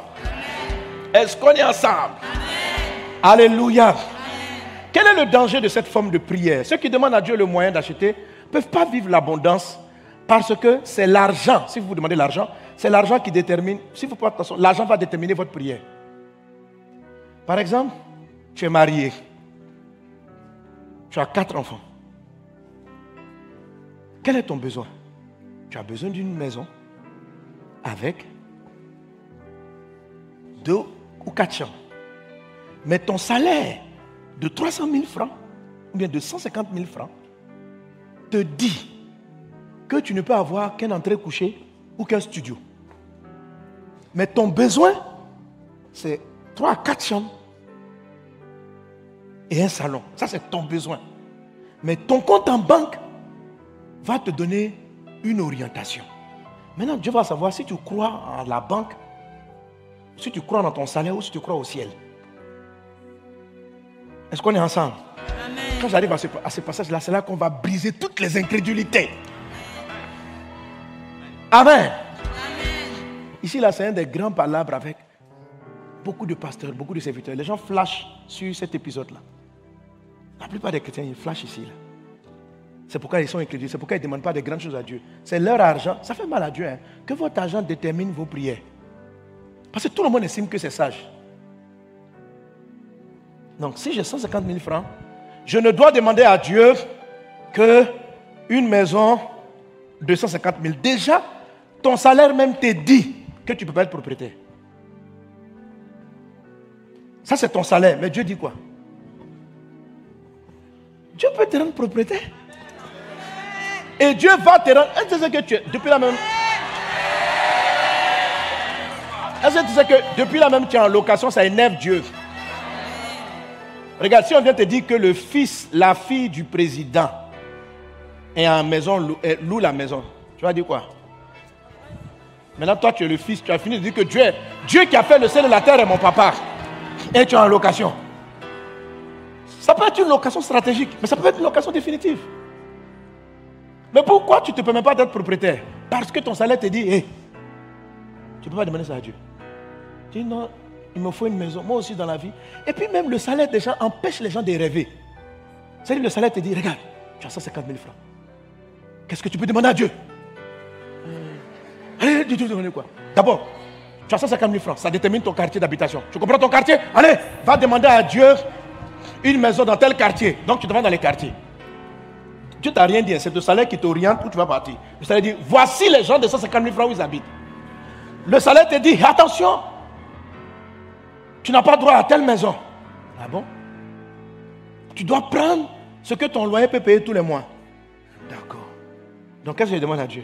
Est-ce qu'on est ensemble? Alléluia. Quel est le danger de cette forme de prière? Ceux qui demandent à Dieu le moyen d'acheter ne peuvent pas vivre l'abondance parce que c'est l'argent. Si vous vous demandez l'argent, c'est l'argent qui détermine. Si vous faites attention, l'argent va déterminer votre prière. Par exemple, tu es marié. Tu as quatre enfants. Quel est ton besoin? Tu as besoin d'une maison avec deux ou quatre chambres. Mais ton salaire de 300 000 francs ou bien de 150 000 francs te dit que tu ne peux avoir qu'un entrée couché ou qu'un studio. Mais ton besoin, c'est 3 à 4 chambres et un salon. Ça, c'est ton besoin. Mais ton compte en banque va te donner une orientation. Maintenant, Dieu va savoir si tu crois à la banque, si tu crois dans ton salaire ou si tu crois au ciel. Est-ce qu'on est ensemble? Quand j'arrive à ce, à ce passage-là, c'est là qu'on va briser toutes les incrédulités. Amen. Ici, là, c'est un des grands palabres avec beaucoup de pasteurs, beaucoup de serviteurs. Les gens flashent sur cet épisode-là. La plupart des chrétiens, ils flashent ici. C'est pourquoi ils sont incrédules. C'est pourquoi ils ne demandent pas de grandes choses à Dieu. C'est leur argent. Ça fait mal à Dieu. hein, que votre argent détermine vos prières. Parce que tout le monde estime que c'est sage. Donc, si j'ai 150 000 francs, je ne dois demander à Dieu que une maison de 150 000. Déjà, ton salaire même te dit que tu ne peux pas être propriétaire. Ça, c'est ton salaire. Mais Dieu dit quoi? Dieu peut te rendre propriétaire. Et Dieu va te rendre. Est-ce que tu sais que tu es depuis la même. Est-ce que tu sais que depuis la même tu es en location, ça énerve Dieu Regarde, si on vient te dire que le fils, la fille du président est en maison, loue, la maison, tu vas dire quoi? Maintenant, toi, tu es le fils, tu as fini de dire que Dieu, Dieu qui a fait le ciel et la terre est mon papa. Et tu es en location. Ça peut être une location stratégique, mais ça peut être une location définitive. Mais pourquoi tu ne te permets pas d'être propriétaire? Parce que ton salaire te dit, hé, tu ne peux pas demander ça à Dieu. Tu dis non, il me faut une maison, moi aussi dans la vie. Et puis même le salaire des gens empêche les gens de rêver. C'est-à-dire le salaire te dit, regarde, tu as 150 000 francs. Qu'est-ce que tu peux demander à Dieu? Euh, Allez, dis-tu demander quoi? D'abord, Tu as 150 000 francs. Ça détermine ton quartier d'habitation. Tu comprends ton quartier? Allez, va demander à Dieu une maison dans tel quartier. Donc tu te vas dans les quartiers. Dieu t'a rien dit. hein. C'est le salaire qui t'oriente où tu vas partir. Le salaire dit voici les gens de 150 000 francs où ils habitent. Le salaire te dit attention, tu n'as pas droit à telle maison. Ah bon? Tu dois prendre ce que ton loyer peut payer tous les mois. D'accord. Donc qu'est-ce que je demande à Dieu?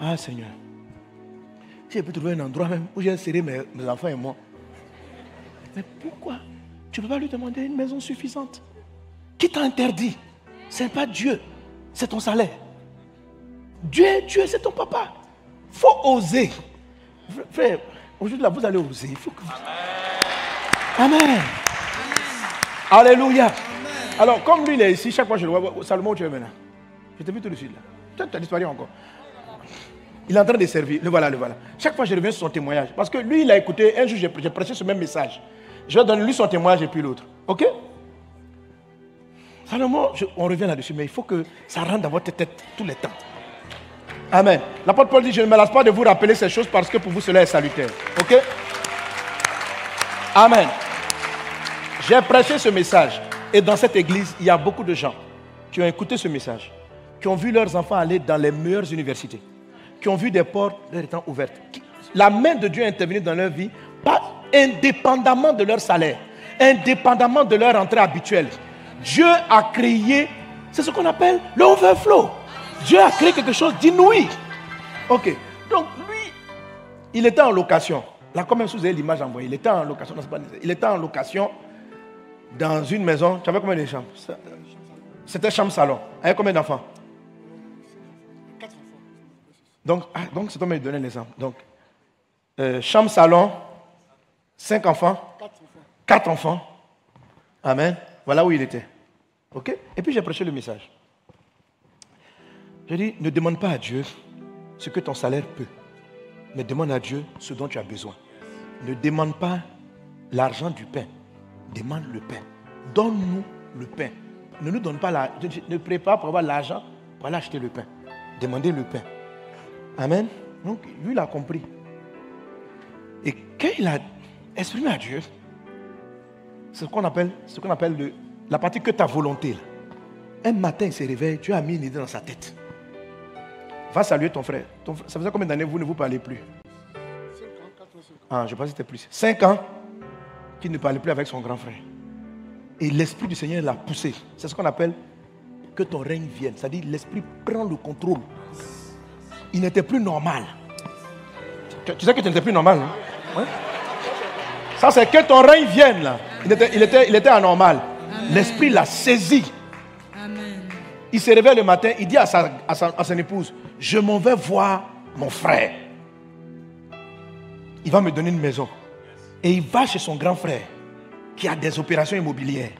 Ah Seigneur, si je peux trouver un endroit même où j'ai inséré mes, mes enfants et moi. Mais pourquoi? Tu ne peux pas lui demander une maison suffisante Qui t'a interdit? Ce n'est pas Dieu, c'est ton salaire. Dieu, Dieu, c'est ton papa. Il faut oser. Frère, aujourd'hui là, vous allez oser. Il faut que vous... Amen. Alléluia. Alors, comme lui, il est ici, chaque fois que je le vois, Salomon, où tu es maintenant? Je t'ai vu tout de suite là. Toi, tu as disparu encore. Il est en train de servir. Le voilà, le voilà. Chaque fois, je reviens sur son témoignage. Parce que lui, il a écouté. Un jour, j'ai prêché ce même message. Je vais donner lui son témoignage et puis l'autre. OK? Salomon, on revient là-dessus, mais il faut que ça rentre dans votre tête tout le temps. Amen. L'apôtre Paul dit Je ne me lasse pas de vous rappeler ces choses parce que pour vous, cela est salutaire. OK? Amen. J'ai prêché ce message. Et dans cette église, il y a beaucoup de gens qui ont écouté ce message, qui ont vu leurs enfants aller dans les meilleures universités, qui ont vu des portes leur étant ouvertes. La main de Dieu est intervenue dans leur vie, pas indépendamment de leur salaire, indépendamment de leur entrée habituelle. Dieu a créé, c'est ce qu'on appelle le overflow. Dieu a créé quelque chose d'inouï. Ok. Donc lui, il était en location. Là, comme même vous avez l'image envoyée, il était en location. non, pas il était en location dans une maison. Tu avais combien de chambres? C'était chambre-salon. Avec combien d'enfants? Donc, ah, donc c'est toi qui me donner l'exemple. Donc, euh, chambre-salon, cinq enfants, quatre enfants. Amen. Voilà où il était. Ok? Et puis j'ai prêché le message. J'ai dit, ne demande pas à Dieu ce que ton salaire peut, mais demande à Dieu ce dont tu as besoin. Ne demande pas l'argent du pain, demande le pain. Donne-nous le pain. Ne nous donne pas la... Ne prépare pour avoir l'argent pour aller acheter le pain. Demandez le pain. Amen. Donc, lui, il a compris. Et quand il a exprimé à Dieu, ce qu'on appelle, ce qu'on appelle le- la partie que ta volonté. là. Un matin, il se réveille, Dieu a mis une idée dans sa tête. Va saluer ton frère. Ça faisait combien d'années vous ne vous parlez plus? Ah, je pense c'était plus. Cinq ans qu'il ne parlait plus avec son grand frère. Et l'Esprit du Seigneur l'a poussé. C'est ce qu'on appelle que ton règne vienne. C'est-à-dire l'Esprit prend le contrôle. Il n'était plus normal. Tu, tu sais que tu n'étais plus normal. hein? Ça, c'est que ton règne vienne là. Il était, il était, il était anormal. L'Esprit l'a saisi. Amen. Il se réveille le matin, il dit à, sa, à, sa- à son épouse, je m'en vais voir mon frère. Il va me donner une maison. Et il va chez son grand frère, qui a des opérations immobilières.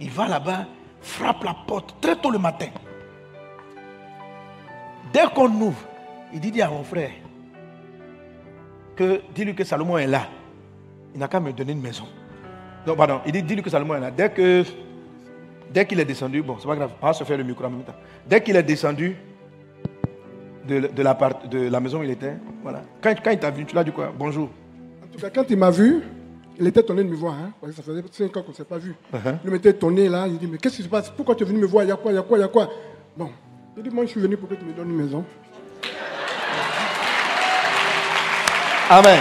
Il va là-bas, frappe la porte très tôt le matin. Dès qu'on ouvre, il dit, à mon frère, que dis-lui que Salomon est là. Il n'a qu'à me donner une maison. Non, pardon, il dit, dis-lui que Salomon est là. Dès que Dès qu'il est descendu, bon, c'est pas grave, on va se faire le micro en même temps. Dès qu'il est descendu de, de la, part- de la maison où il était, voilà. Quand, quand il t'a vu, tu l'as dit quoi? Bonjour. En tout cas, quand il m'a vu, il était étonné de me voir. Hein, parce que ça faisait 5 ans qu'on ne s'est pas vu. Uh-huh. Il m'était étonné là. Il dit Mais qu'est-ce qui se passe? Pourquoi tu es venu me voir? Il y a quoi? Il y a quoi? Il y a quoi? Bon. Il dit Moi, je suis venu pour que tu me donnes une maison. Amen.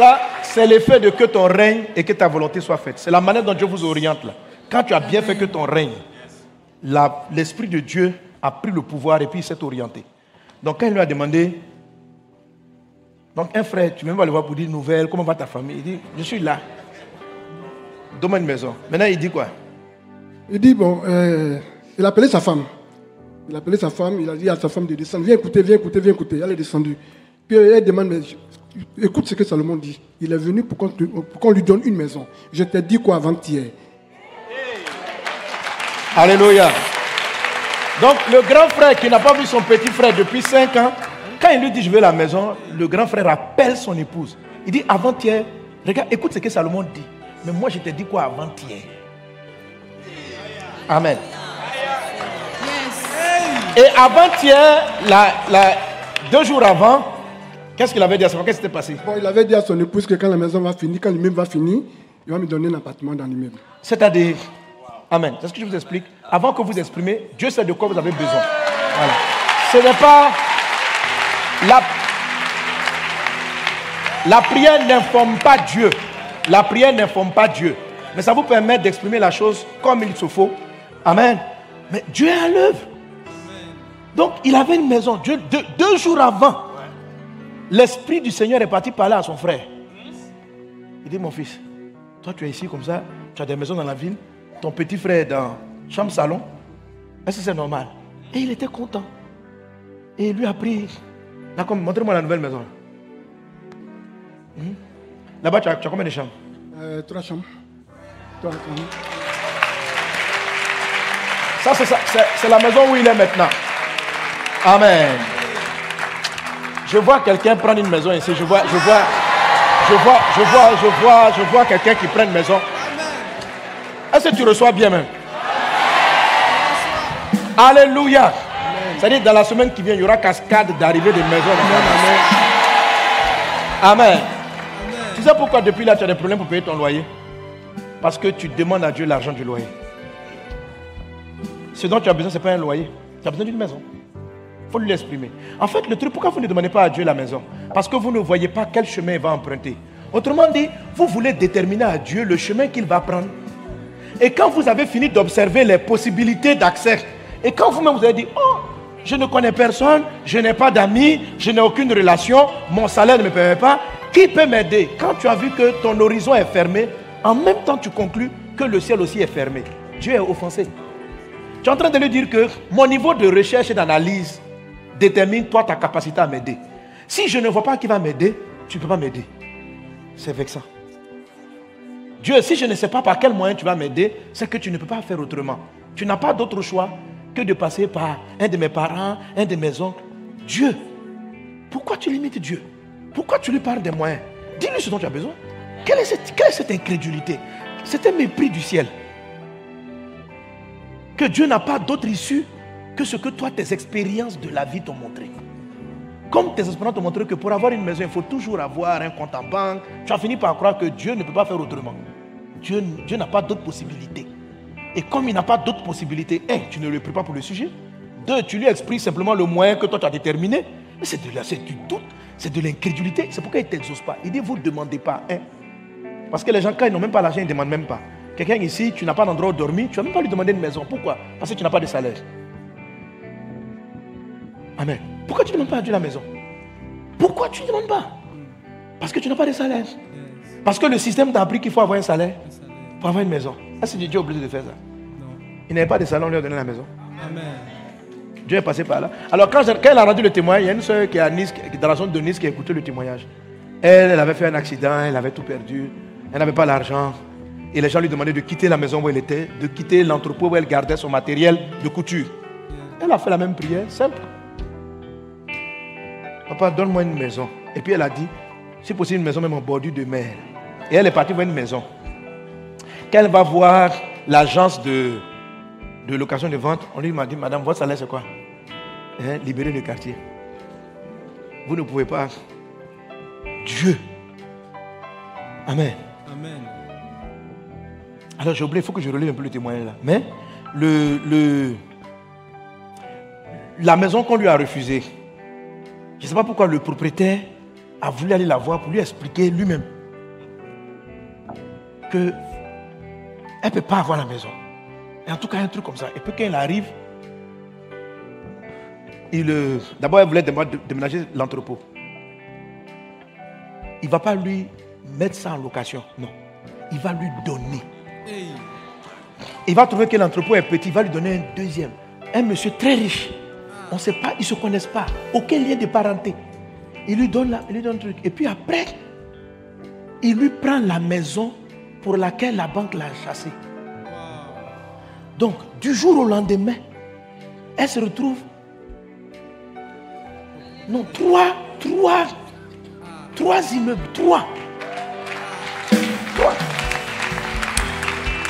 Ça, c'est l'effet de que ton règne et que ta volonté soit faite. C'est la manière dont Dieu vous oriente là. Quand tu as bien fait que ton règne, l'Esprit de Dieu a pris le pouvoir et puis il s'est orienté. Donc quand il lui a demandé, donc un frère, tu même pas le voir pour dire nouvelles, comment va ta famille? Il dit, je suis là. Donne-moi une maison. Maintenant il dit quoi? Il dit Bon, euh, il a appelé sa femme. Il a appelé sa femme. Il a dit à sa femme de descendre. Viens écouter, viens écouter, viens écouter. Elle est descendue. Puis elle demande Mais écoute ce que Salomon dit. Il est venu pour qu'on lui donne une maison. Je t'ai dit quoi avant-hier? Alléluia. Donc le grand frère qui n'a pas vu son petit frère depuis 5 ans, quand il lui dit je veux la maison, le grand frère appelle son épouse. Il dit avant-hier, regarde, écoute ce que Salomon dit. Mais moi je t'ai dit quoi avant-hier? Amen. Et avant-hier, la- la- deux jours avant, Qu'est-ce qu'il avait dit à sa femme Qu'est-ce qui s'était passé? Bon, il avait dit à son épouse que quand la maison va finir, quand l'immeuble va finir, il va me donner un appartement dans l'immeuble. C'est-à-dire, Amen. C'est ce que je vous explique. Avant que vous exprimez, Dieu sait de quoi vous avez besoin. Voilà. Ce n'est pas la, la prière n'informe pas Dieu. La prière n'informe pas Dieu. Mais ça vous permet d'exprimer la chose comme il se faut. Amen. Mais Dieu est à l'œuvre. Donc, il avait une maison. Dieu, deux, deux jours avant, l'Esprit du Seigneur est parti parler à son frère. Il dit, mon fils, toi tu es ici comme ça, tu as des maisons dans la ville, ton petit frère est dans chambre salon. Est-ce que c'est normal? Et il était content. Et il lui a pris. Montrez-moi la nouvelle maison. Hmm? Là-bas, tu as, combien de chambres? Euh, trois chambres. Trois chambres. Ça, c'est, ça, c'est- c'est la maison où il est maintenant. Amen. Je vois quelqu'un prendre une maison ici. Je vois, je vois, je vois, je vois, je vois, je vois quelqu'un qui prend une maison. Est-ce que tu reçois bien même? Alléluia. C'est-à-dire, dans la semaine qui vient, il y aura cascade d'arrivée de maisons. maison. Amen. Tu sais pourquoi depuis là tu as des problèmes pour payer ton loyer? Parce que tu demandes à Dieu l'argent du loyer. Ce dont tu as besoin, ce n'est pas un loyer. Tu as besoin d'une maison. Faut lui l'exprimer. En fait, le truc, pourquoi vous ne demandez pas à Dieu la maison? Parce que vous ne voyez pas quel chemin il va emprunter. Autrement dit, vous voulez déterminer à Dieu le chemin qu'il va prendre. Et quand vous avez fini d'observer les possibilités d'accès, et quand vous-même vous avez dit, oh, je ne connais personne, je n'ai pas d'amis, je n'ai aucune relation, mon salaire ne me permet pas, qui peut m'aider? Quand tu as vu que ton horizon est fermé, en même temps tu conclus que le ciel aussi est fermé. Dieu est offensé. Tu es en train de lui dire que mon niveau de recherche et d'analyse détermine toi ta capacité à m'aider. Si je ne vois pas qui va m'aider, tu ne peux pas m'aider. C'est vexant. Dieu, si je ne sais pas par quel moyen tu vas m'aider, c'est que tu ne peux pas faire autrement. Tu n'as pas d'autre choix que de passer par un de mes parents, un de mes oncles. Dieu, pourquoi tu limites Dieu? Pourquoi tu lui parles des moyens? Dis-lui ce dont tu as besoin. Quelle est cette, quelle est cette incrédulité? C'est un mépris du ciel. Que Dieu n'a pas d'autre issue que ce que toi, tes expériences de la vie t'ont montré. Comme tes expériences t'ont montré que pour avoir une maison, il faut toujours avoir un compte en banque, tu as fini par croire que Dieu ne peut pas faire autrement. Dieu, Dieu n'a pas d'autre possibilité. Et comme il n'a pas d'autre possibilité, un, tu ne le pries pas pour le sujet. Deux, tu lui exprimes simplement le moyen que toi tu as déterminé. Mais c'est du doute, c'est de l'incrédulité. C'est pourquoi il ne t'exauce pas. Il dit, vous ne demandez pas. Parce que les gens, quand ils n'ont même pas l'argent, ils ne demandent même pas. Quelqu'un ici, tu n'as pas d'endroit où dormir, tu ne vas même pas lui demander une maison. Pourquoi? Parce que tu n'as pas de salaire. Amen. Pourquoi tu ne demandes pas à Dieu la maison? Pourquoi tu ne demandes pas? Parce que tu n'as pas de salaire. Parce que le système t'a appris qu'il faut avoir un salaire pour avoir une maison. Est-ce que Dieu est obligé de faire ça Il n'avait pas de salaire, on lui a donné la maison. Dieu est passé par là. Alors quand, elle a rendu le témoignage, il y a une soeur qui est à Nice, dans la zone de Nice qui a écouté le témoignage. Elle, elle avait fait un accident, elle avait tout perdu, elle n'avait pas l'argent. Et les gens lui demandaient de quitter la maison où elle était, de quitter l'entrepôt où elle gardait son matériel de couture. Elle a fait la même prière, simple. Papa, donne-moi une maison. Et puis elle a dit, si possible, une maison même en bordure de mer. Et elle est partie voir une maison. Quand elle va voir l'agence de, de location de vente, on lui m'a dit, Madame, votre salaire c'est quoi? Hein, Libérer le quartier. Vous ne pouvez pas. Dieu. Amen. Amen. Alors j'ai oublié, il faut que je relève un peu le témoignage là. Mais le, le, la maison qu'on lui a refusée, je ne sais pas pourquoi le propriétaire a voulu aller la voir pour lui expliquer lui-même que elle ne peut pas avoir la maison. Et en tout cas, un truc comme ça. Et puis quand elle arrive, il, euh, d'abord elle voulait déménager l'entrepôt. Il ne va pas lui mettre ça en location. Non. Il va lui donner. Il va trouver que l'entrepôt est petit, il va lui donner un deuxième. Un monsieur très riche. On ne sait pas, ils ne se connaissent pas. Aucun lien de parenté. Il lui donne, la, il lui donne un truc. Et puis après, il lui prend la maison pour laquelle la banque l'a chassé. Donc, du jour au lendemain, elle se retrouve. Non, trois, trois, trois immeubles, trois. Trois.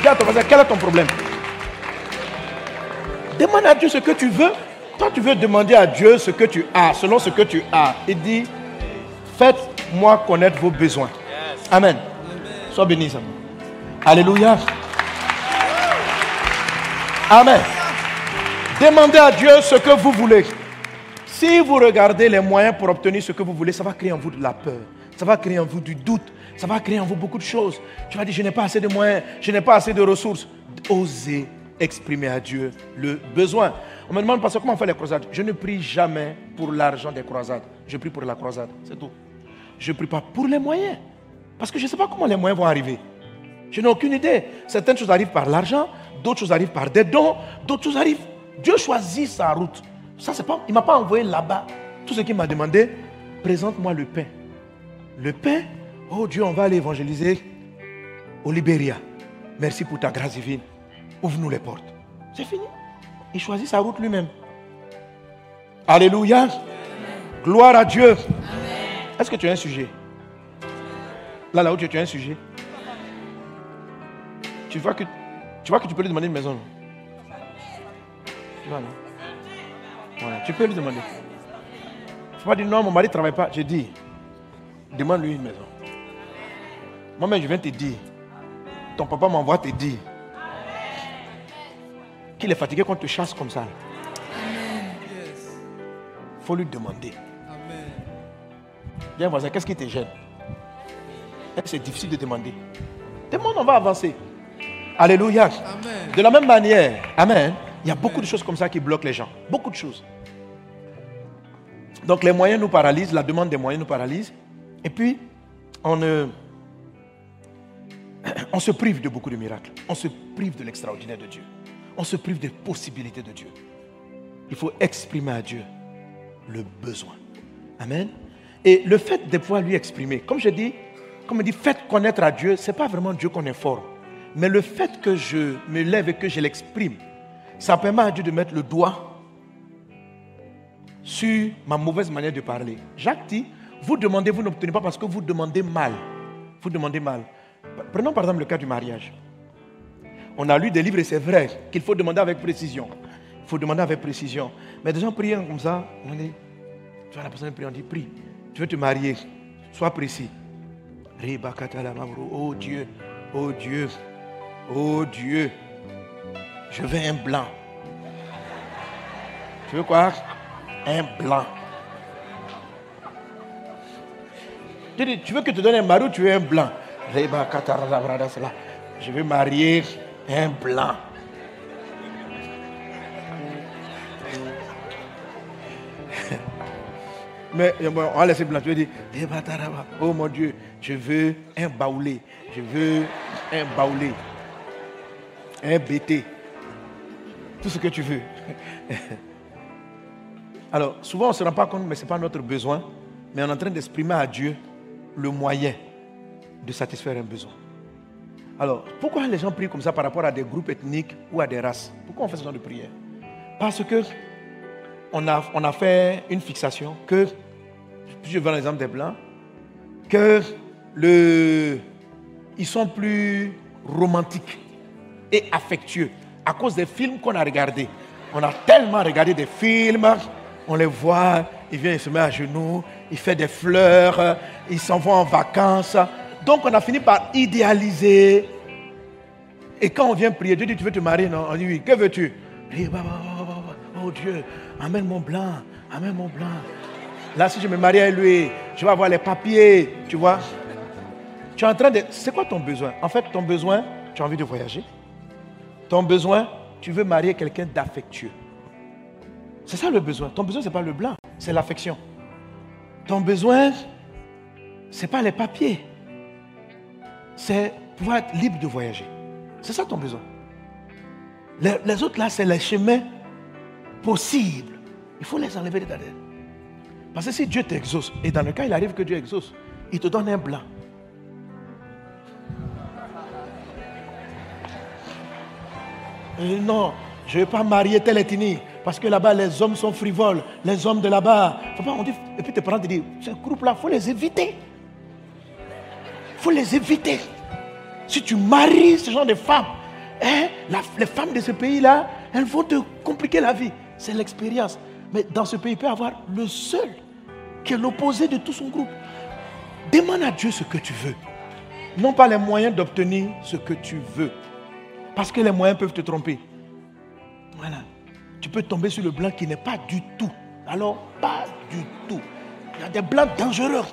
Dis à ton voisin, quel est ton problème? Demande à Dieu ce que tu veux. Toi, tu veux demander à Dieu ce que tu as, selon ce que tu as. Il dit, Faites-moi connaître vos besoins. Amen. Sois béni, Samuel. Alléluia. Amen. Demandez à Dieu ce que vous voulez. Si vous regardez les moyens pour obtenir ce que vous voulez, ça va créer en vous de la peur. Ça va créer en vous du doute. Ça va créer en vous beaucoup de choses. Tu vas dire, je n'ai pas assez de moyens, je n'ai pas assez de ressources. Osez exprimer à Dieu le besoin. On me demande, parce comment on fait les croisades? Je ne prie jamais pour l'argent des croisades. Je prie pour la croisade, c'est tout. Je ne prie pas pour les moyens. Parce que je ne sais pas comment les moyens vont arriver. Je n'ai aucune idée. Certaines choses arrivent par l'argent, d'autres choses arrivent par des dons, d'autres choses arrivent. Dieu choisit sa route. Ça, c'est pas, il ne m'a pas envoyé là-bas. Tout ce qu'il m'a demandé, présente-moi le pain. Le pain, oh Dieu, on va aller évangéliser au Libéria. Merci pour ta grâce divine. Ouvre-nous les portes. C'est fini. Il choisit sa route lui-même. Alléluia. Gloire à Dieu. Est-ce que tu as un sujet? Là, là où tu as un sujet tu vois, que, tu vois que tu peux lui demander une maison. Tu vois, non? Tu peux lui demander. Il ne faut pas dire non, mon mari ne travaille pas. Je dis, demande-lui une maison. Moi-même, je viens te dire. Ton papa m'envoie te dire qu'il est fatigué qu'on te chasse comme ça. Il faut lui demander. Viens, voisin, qu'est-ce qui te gêne? C'est difficile de demander? Demande, on va avancer. Alléluia. De la même manière, Amen. Il y a beaucoup de choses comme ça qui bloquent les gens. Beaucoup de choses. Donc les moyens nous paralysent, la demande des moyens nous paralyse. Et puis, on, on se prive de beaucoup de miracles. On se prive de l'extraordinaire de Dieu. On se prive des possibilités de Dieu. Il faut exprimer à Dieu le besoin. Amen. Et le fait de pouvoir lui exprimer, comme je dis, comme je dis, faites connaître à Dieu, ce n'est pas vraiment Dieu qu'on informe. Mais le fait que je me lève et que je l'exprime, ça permet à Dieu de mettre le doigt sur ma mauvaise manière de parler. Jacques dit, vous demandez, vous n'obtenez pas parce que vous demandez mal. Vous demandez mal. Prenons par exemple le cas du mariage. On a lu des livres et c'est vrai qu'il faut demander avec précision. Il faut demander avec précision. Mais des gens prient comme ça, on tu vois la personne prie, on dit, prie. Tu veux te marier, sois précis. Oh Dieu, oh Dieu, oh Dieu, je veux un blanc. Tu veux quoi? Un blanc. Tu veux que je te donne un mari ou tu veux un blanc? Je veux marier un blanc. Mais on va laisser blanc. Tu veux dire, oh mon Dieu, je veux un baoulé. Je veux un baoulé. Un BT. Tout ce que tu veux. Alors, souvent, on ne se rend pas compte, mais ce n'est pas notre besoin. Mais on est en train d'exprimer à Dieu le moyen de satisfaire un besoin. Alors, pourquoi les gens prient comme ça par rapport à des groupes ethniques ou à des races? Pourquoi on fait ce genre de prière? Parce que on a, on a fait une fixation que, je vais l'exemple des Blancs, que le, ils sont plus romantiques et affectueux à cause des films qu'on a regardés. On a tellement regardé des films, on les voit, ils viennent, se met à genoux, il fait des fleurs, ils s'en vont en vacances. Donc on a fini par idéaliser. Et quand on vient prier, Dieu dit, tu veux te marier? Non, on dit oui, que veux-tu? Oh Dieu, amène mon blanc, amène mon blanc. Là, si je me marie avec lui, je vais avoir les papiers, tu vois. Tu es en train de... C'est quoi ton besoin? En fait, ton besoin, tu as envie de voyager. Ton besoin, tu veux marier quelqu'un d'affectueux. C'est ça le besoin. Ton besoin, ce n'est pas le blanc, c'est l'affection. Ton besoin, ce n'est pas les papiers. C'est pouvoir être libre de voyager. C'est ça ton besoin. Les, autres là, c'est les chemins possibles. Il faut les enlever de ta tête. Parce que si Dieu t'exauce, et dans le cas il arrive que Dieu exauce, il te donne un blanc. non, je ne vais pas marier tel ethnie. Parce que là-bas, les hommes sont frivoles. Les hommes de là-bas. Et puis tes parents te disent, ce groupe-là, il faut les éviter. Il faut les éviter. Si tu maries ce genre de femmes, hein, les femmes de ce pays-là, elles vont te compliquer la vie. C'est l'expérience. Mais dans ce pays, il peut y avoir le seul qui est l'opposé de tout son groupe. Demande à Dieu ce que tu veux. Non pas les moyens d'obtenir ce que tu veux. Parce que les moyens peuvent te tromper. Voilà. Tu peux tomber sur le blanc qui n'est pas du tout. Alors, pas du tout. Il y a des blancs dangereux.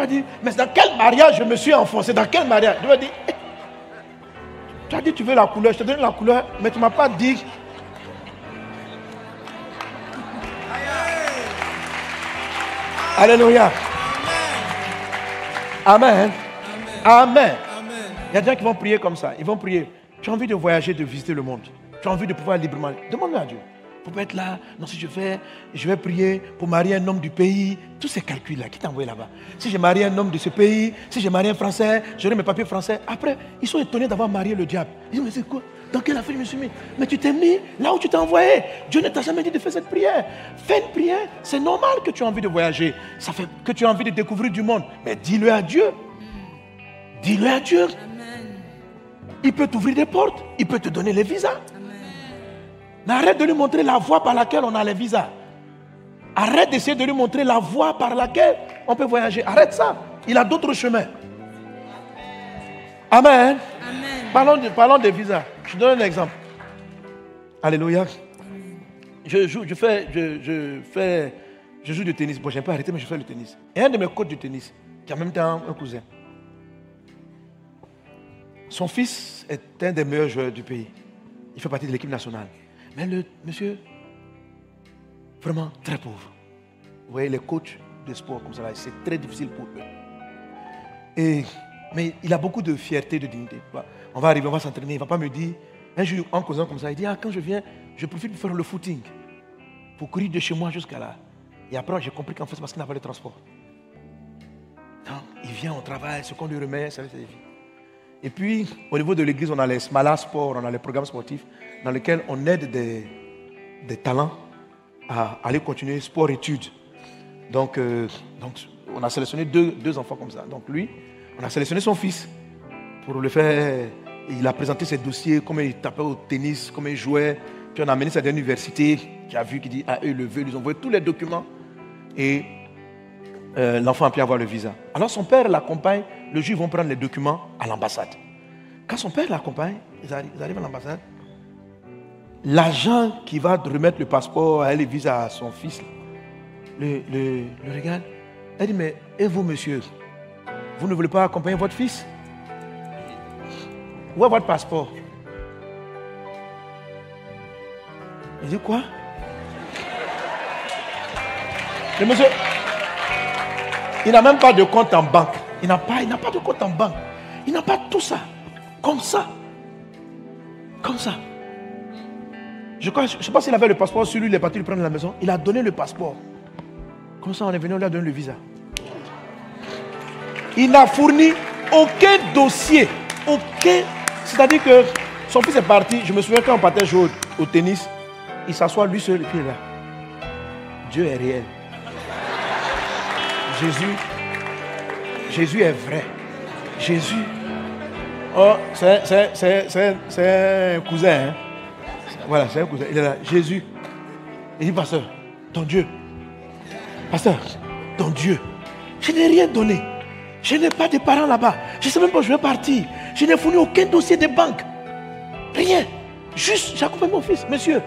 Tu as dit, mais dans quel mariage je me suis enfoncé? Dans quel mariage? Dis, eh. tu as dit, tu veux la couleur, je te donne la couleur, mais tu ne m'as pas dit. Alléluia. Amen. Amen. Il y a des gens qui vont prier comme ça. Ils vont prier. Tu as envie de voyager, de visiter le monde. Tu as envie de pouvoir librement. Demande à Dieu. Pas être là. Non, si je fais, je vais prier pour marier un homme du pays. Tous ces calculs-là, qui t'a envoyé là-bas? Si j'ai marié un homme de ce pays, si j'ai marié un Français, j'aurai mes papiers français. Après, ils sont étonnés d'avoir marié le diable. Ils disent, mais c'est quoi? Dans quelle affaire je me suis mis? Mais tu t'es mis là où tu t'es envoyé. Dieu ne t'a jamais dit de faire cette prière. Fais une prière. C'est normal que tu aies envie de voyager. Ça fait que tu as envie de découvrir du monde. Mais dis-le à Dieu. Dis-le à Dieu. Il peut t'ouvrir des portes. Il peut te donner les visas. Arrête de lui montrer la voie par laquelle on a les visas. Arrête d'essayer de lui montrer la voie par laquelle on peut voyager. Arrête ça. Il a d'autres chemins. Amen. Parlons, de, parlons des visas. Je donne un exemple. Alléluia. Je joue, je fais, je, je fais, je joue du tennis. Bon, j'ai pas arrêté, mais je fais le tennis. Et un de mes coachs du tennis, qui a en même temps un cousin, son fils est un des meilleurs joueurs du pays. Il fait partie de l'équipe nationale. Mais le monsieur, vraiment très pauvre. Vous voyez, les coachs de sport comme ça, c'est très difficile pour eux. Et, mais il a beaucoup de fierté, de dignité. On va arriver, on va s'entraîner. Il ne va pas me dire, un jour, en causant comme ça, il dit, ah, quand je viens, je profite pour faire le footing. Pour courir de chez moi jusqu'à là. Et après, j'ai compris qu'en fait, c'est parce qu'il n'a pas de transport. Donc, il vient, on travaille, ce qu'on lui remet, ça, c'est vie. Et puis, au niveau de l'église, on a les Smala Sport, on a les programmes sportifs dans lesquels on aide des, des talents à aller continuer sport-études. Donc, euh, donc, on a sélectionné deux, deux, enfants comme ça. Donc, lui, on a sélectionné son fils pour le faire. Il a présenté ses dossiers, comment il tapait au tennis, comment il jouait. Puis on a amené ça à l'université qui a vu, qui dit, ah, eux, le veut, ils ont envoyé tous les documents. Et euh, l'enfant a pu avoir le visa. Alors son père l'accompagne, le juif vont prendre les documents à l'ambassade. Quand son père l'accompagne, ils arrivent, à l'ambassade, l'agent qui va remettre le passeport et le visa à son fils, le, le, le regarde. Elle dit, mais et vous, monsieur, vous ne voulez pas accompagner votre fils? Où est votre passeport? Il dit quoi? Le monsieur, il n'a même pas de compte en banque. Il n'a pas, il n'a pas de compte en banque. Il n'a pas tout ça. Comme ça. Comme ça. Je ne sais pas s'il avait le passeport sur lui, il est parti le prendre à la maison. Il a donné le passeport. Comme ça, on est venu, on lui a donné le visa. Il n'a fourni aucun dossier. Aucun. C'est-à-dire que son fils est parti. Je me souviens quand on partait jouer au, tennis, il s'assoit lui seul et puis là. Dieu est réel. Jésus, Jésus est vrai. Jésus, oh, c'est un cousin. Hein? Voilà, c'est un cousin. Il est là. Jésus. Il dit, pasteur, ton Dieu. Pasteur, ton Dieu. Je n'ai rien donné. Je n'ai pas de parents là-bas. Je ne sais même pas où je vais partir. Je n'ai fourni aucun dossier de banque. Rien. Juste, j'accompagne mon fils. Monsieur,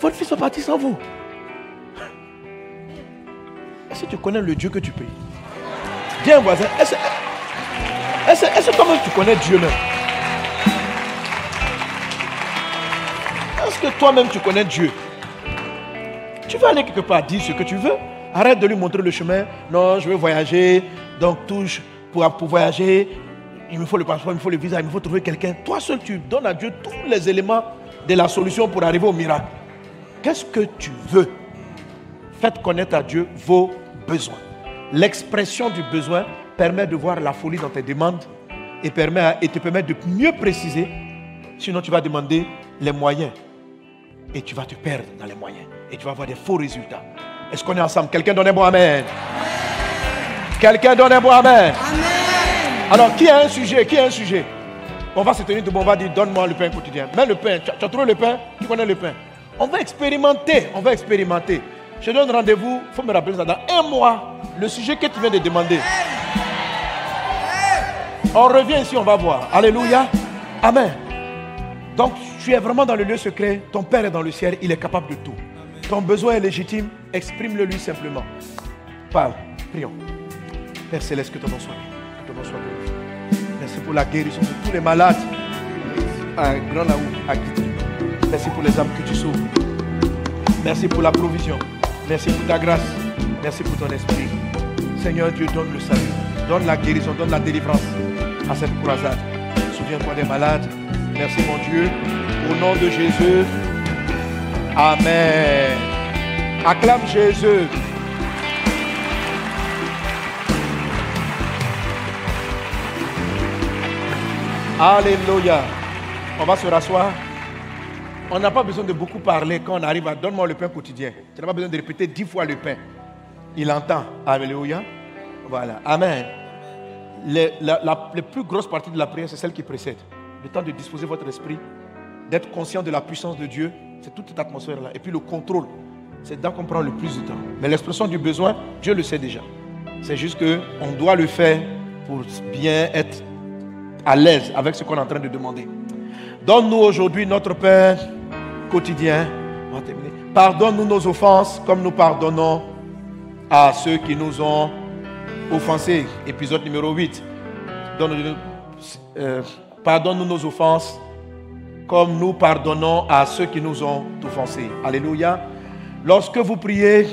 votre fils va partir sans vous. Est-ce que tu connais le Dieu que tu pries Viens, voisin. Est-ce est que toi-même tu connais Dieu Est-ce que toi-même tu connais Dieu? Tu veux aller quelque part, dire ce que tu veux. Arrête de lui montrer le chemin. Non, je veux voyager. Donc, touche pour, pour voyager. Il me faut le passeport, il me faut le visa, il me faut trouver quelqu'un. Toi seul, tu donnes à Dieu tous les éléments de la solution pour arriver au miracle. Qu'est-ce que tu veux? Faites connaître à Dieu vos besoins. L'expression du besoin permet de voir la folie dans tes demandes et, permet, et te permet de mieux préciser. Sinon, tu vas demander les moyens et tu vas te perdre dans les moyens et tu vas avoir des faux résultats. Est-ce qu'on est ensemble? Quelqu'un donne un bon Amen. Quelqu'un donne un bon Amen. Alors, qui a un sujet? Qui a un sujet? On va se tenir debout, on va dire donne-moi le pain quotidien. Mets le pain. Tu as, trouvé le pain? Tu connais le pain On va expérimenter. On va expérimenter. Je donne rendez-vous, il faut me rappeler ça, dans un mois, le sujet que tu viens de demander. On revient ici, on va voir. Alléluia. Amen. Donc, tu es vraiment dans le lieu secret. Ton Père est dans le ciel. Il est capable de tout. Ton besoin est légitime. Exprime-le lui simplement. Parle. Prions. Père Céleste, que ton nom soit Que ton nom soit glorifié. Merci pour la guérison de tous les malades. À Grand Laou, à. Merci pour les âmes que tu sauves. Merci pour la provision. Merci pour ta grâce. Merci pour ton esprit. Seigneur Dieu, donne le salut. Donne la guérison, donne la délivrance à cette croisade. Souviens-toi des malades. Merci mon Dieu. Au nom de Jésus. Amen. Acclame Jésus. Alléluia. On va se rasseoir. On n'a pas besoin de beaucoup parler quand on arrive à donne-moi le pain quotidien. Tu n'as pas besoin de répéter dix fois le pain. Il entend. Alléluia. Voilà. Amen. La, plus grosses parties de la prière, c'est celle qui précède. Le temps de disposer votre esprit, d'être conscient de la puissance de Dieu, c'est toute cette atmosphère-là. Et puis le contrôle, c'est là qu'on prend le plus de temps. Mais l'expression du besoin, Dieu le sait déjà. C'est juste qu'on doit le faire pour bien être à l'aise avec ce qu'on est en train de demander. Donne-nous aujourd'hui notre Père quotidien. Pardonne-nous nos offenses comme nous pardonnons à ceux qui nous ont offensés. Épisode numéro 8. Donne-nous- euh, Pardonne-nous nos offenses comme nous pardonnons à ceux qui nous ont offensés. Alléluia. Lorsque vous priez,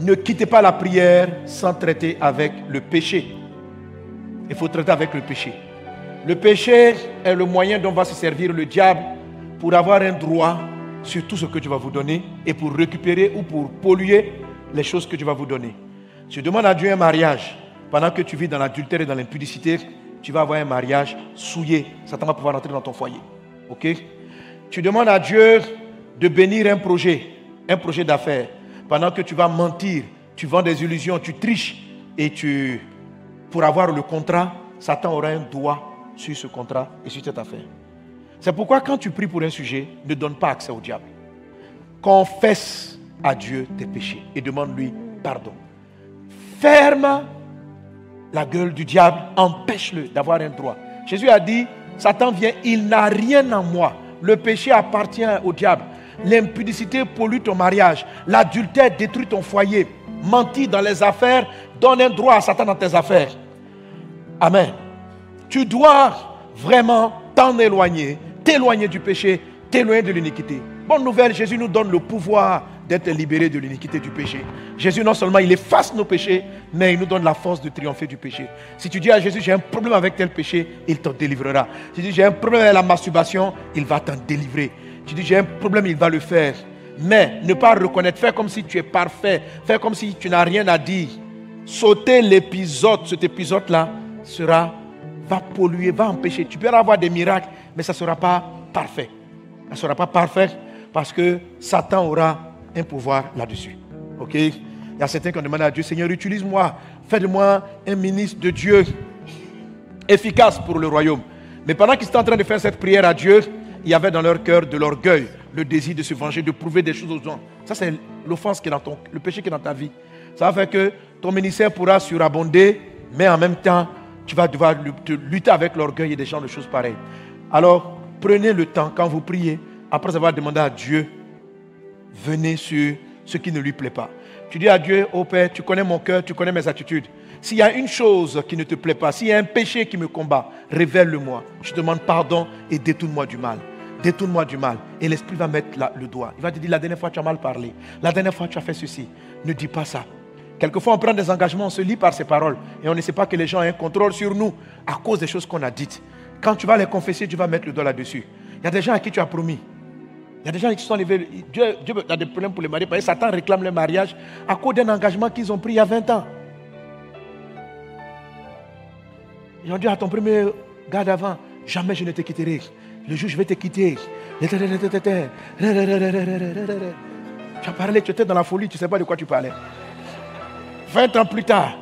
ne quittez pas la prière sans traiter avec le péché. Il faut traiter avec le péché. Le péché est le moyen dont va se servir le diable pour avoir un droit sur tout ce que Dieu va vous donner et pour récupérer ou pour polluer les choses que Dieu va vous donner. Tu demandes à Dieu un mariage pendant que tu vis dans l'adultère et dans l'impudicité, tu vas avoir un mariage souillé. Satan va pouvoir entrer dans ton foyer. Ok? Tu demandes à Dieu de bénir un projet, un projet d'affaires. Pendant que tu vas mentir, tu vends des illusions, tu triches et tu, pour avoir le contrat, Satan aura un doigt sur ce contrat et sur cette affaire. C'est pourquoi quand tu pries pour un sujet, ne donne pas accès au diable. Confesse à Dieu tes péchés et demande-lui pardon. Ferme la gueule du diable, empêche-le d'avoir un droit. Jésus a dit, Satan vient, il n'a rien en moi. Le péché appartient au diable. L'impudicité pollue ton mariage. L'adultère détruit ton foyer. Mentir dans les affaires donne un droit à Satan dans tes affaires. Amen. Tu dois vraiment t'en éloigner, t'éloigner du péché, t'éloigner de l'iniquité. Bonne nouvelle, Jésus nous donne le pouvoir d'être libéré de l'iniquité du péché. Jésus, non seulement il efface nos péchés, mais il nous donne la force de triompher du péché. Si tu dis à Jésus, j'ai un problème avec tel péché, il t'en délivrera. Si tu dis, j'ai un problème avec la masturbation, il va t'en délivrer. Tu dis, j'ai un problème, il va le faire. Mais ne pas reconnaître, faire comme si tu es parfait, faire comme si tu n'as rien à dire. Sauter l'épisode, cet épisode-là sera, va polluer, va empêcher. Tu peux avoir des miracles, mais ça ne sera pas parfait. Ça ne sera pas parfait parce que Satan aura un pouvoir là-dessus. Ok? Il y a certains qui ont demandé à Dieu, Seigneur, utilise-moi, fais de moi un ministre de Dieu efficace pour le royaume. Mais pendant qu'ils étaient en train de faire cette prière à Dieu, il y avait dans leur cœur de l'orgueil, le désir de se venger, de prouver des choses aux gens. Ça, c'est l'offense qui est dans ton, le péché qui est dans ta vie. Ça va faire que ton ministère pourra surabonder, mais en même temps, tu vas devoir te lutter avec l'orgueil et des gens de choses pareilles. Alors, prenez le temps quand vous priez, après avoir demandé à Dieu, venez sur ce qui ne lui plaît pas. Tu dis à Dieu, oh Père, tu connais mon cœur, tu connais mes attitudes. S'il y a une chose qui ne te plaît pas, s'il y a un péché qui me combat, révèle-le-moi. Je demande pardon et détourne-moi du mal. Détourne-moi du mal. Et l'Esprit va mettre le doigt. Il va te dire, la dernière fois tu as mal parlé. La dernière fois tu as fait ceci. Ne dis pas ça. Quelquefois on prend des engagements, on se lie par ces paroles. Et on ne sait pas que les gens ont un contrôle sur nous à cause des choses qu'on a dites. Quand tu vas les confesser, tu vas mettre le doigt là-dessus. Il y a des gens à qui tu as promis. Il y a des gens qui sont levés. Dieu, Dieu a des problèmes pour les mariés parce que Satan réclame le mariage à cause d'un engagement qu'ils ont pris il y a 20 ans. Ils ont dit à ton premier gars d'avant, jamais je ne te quitterai. Le jour je vais te quitter. Tu as parlé, tu étais dans la folie, tu ne sais pas de quoi tu parlais. 20 ans plus tard,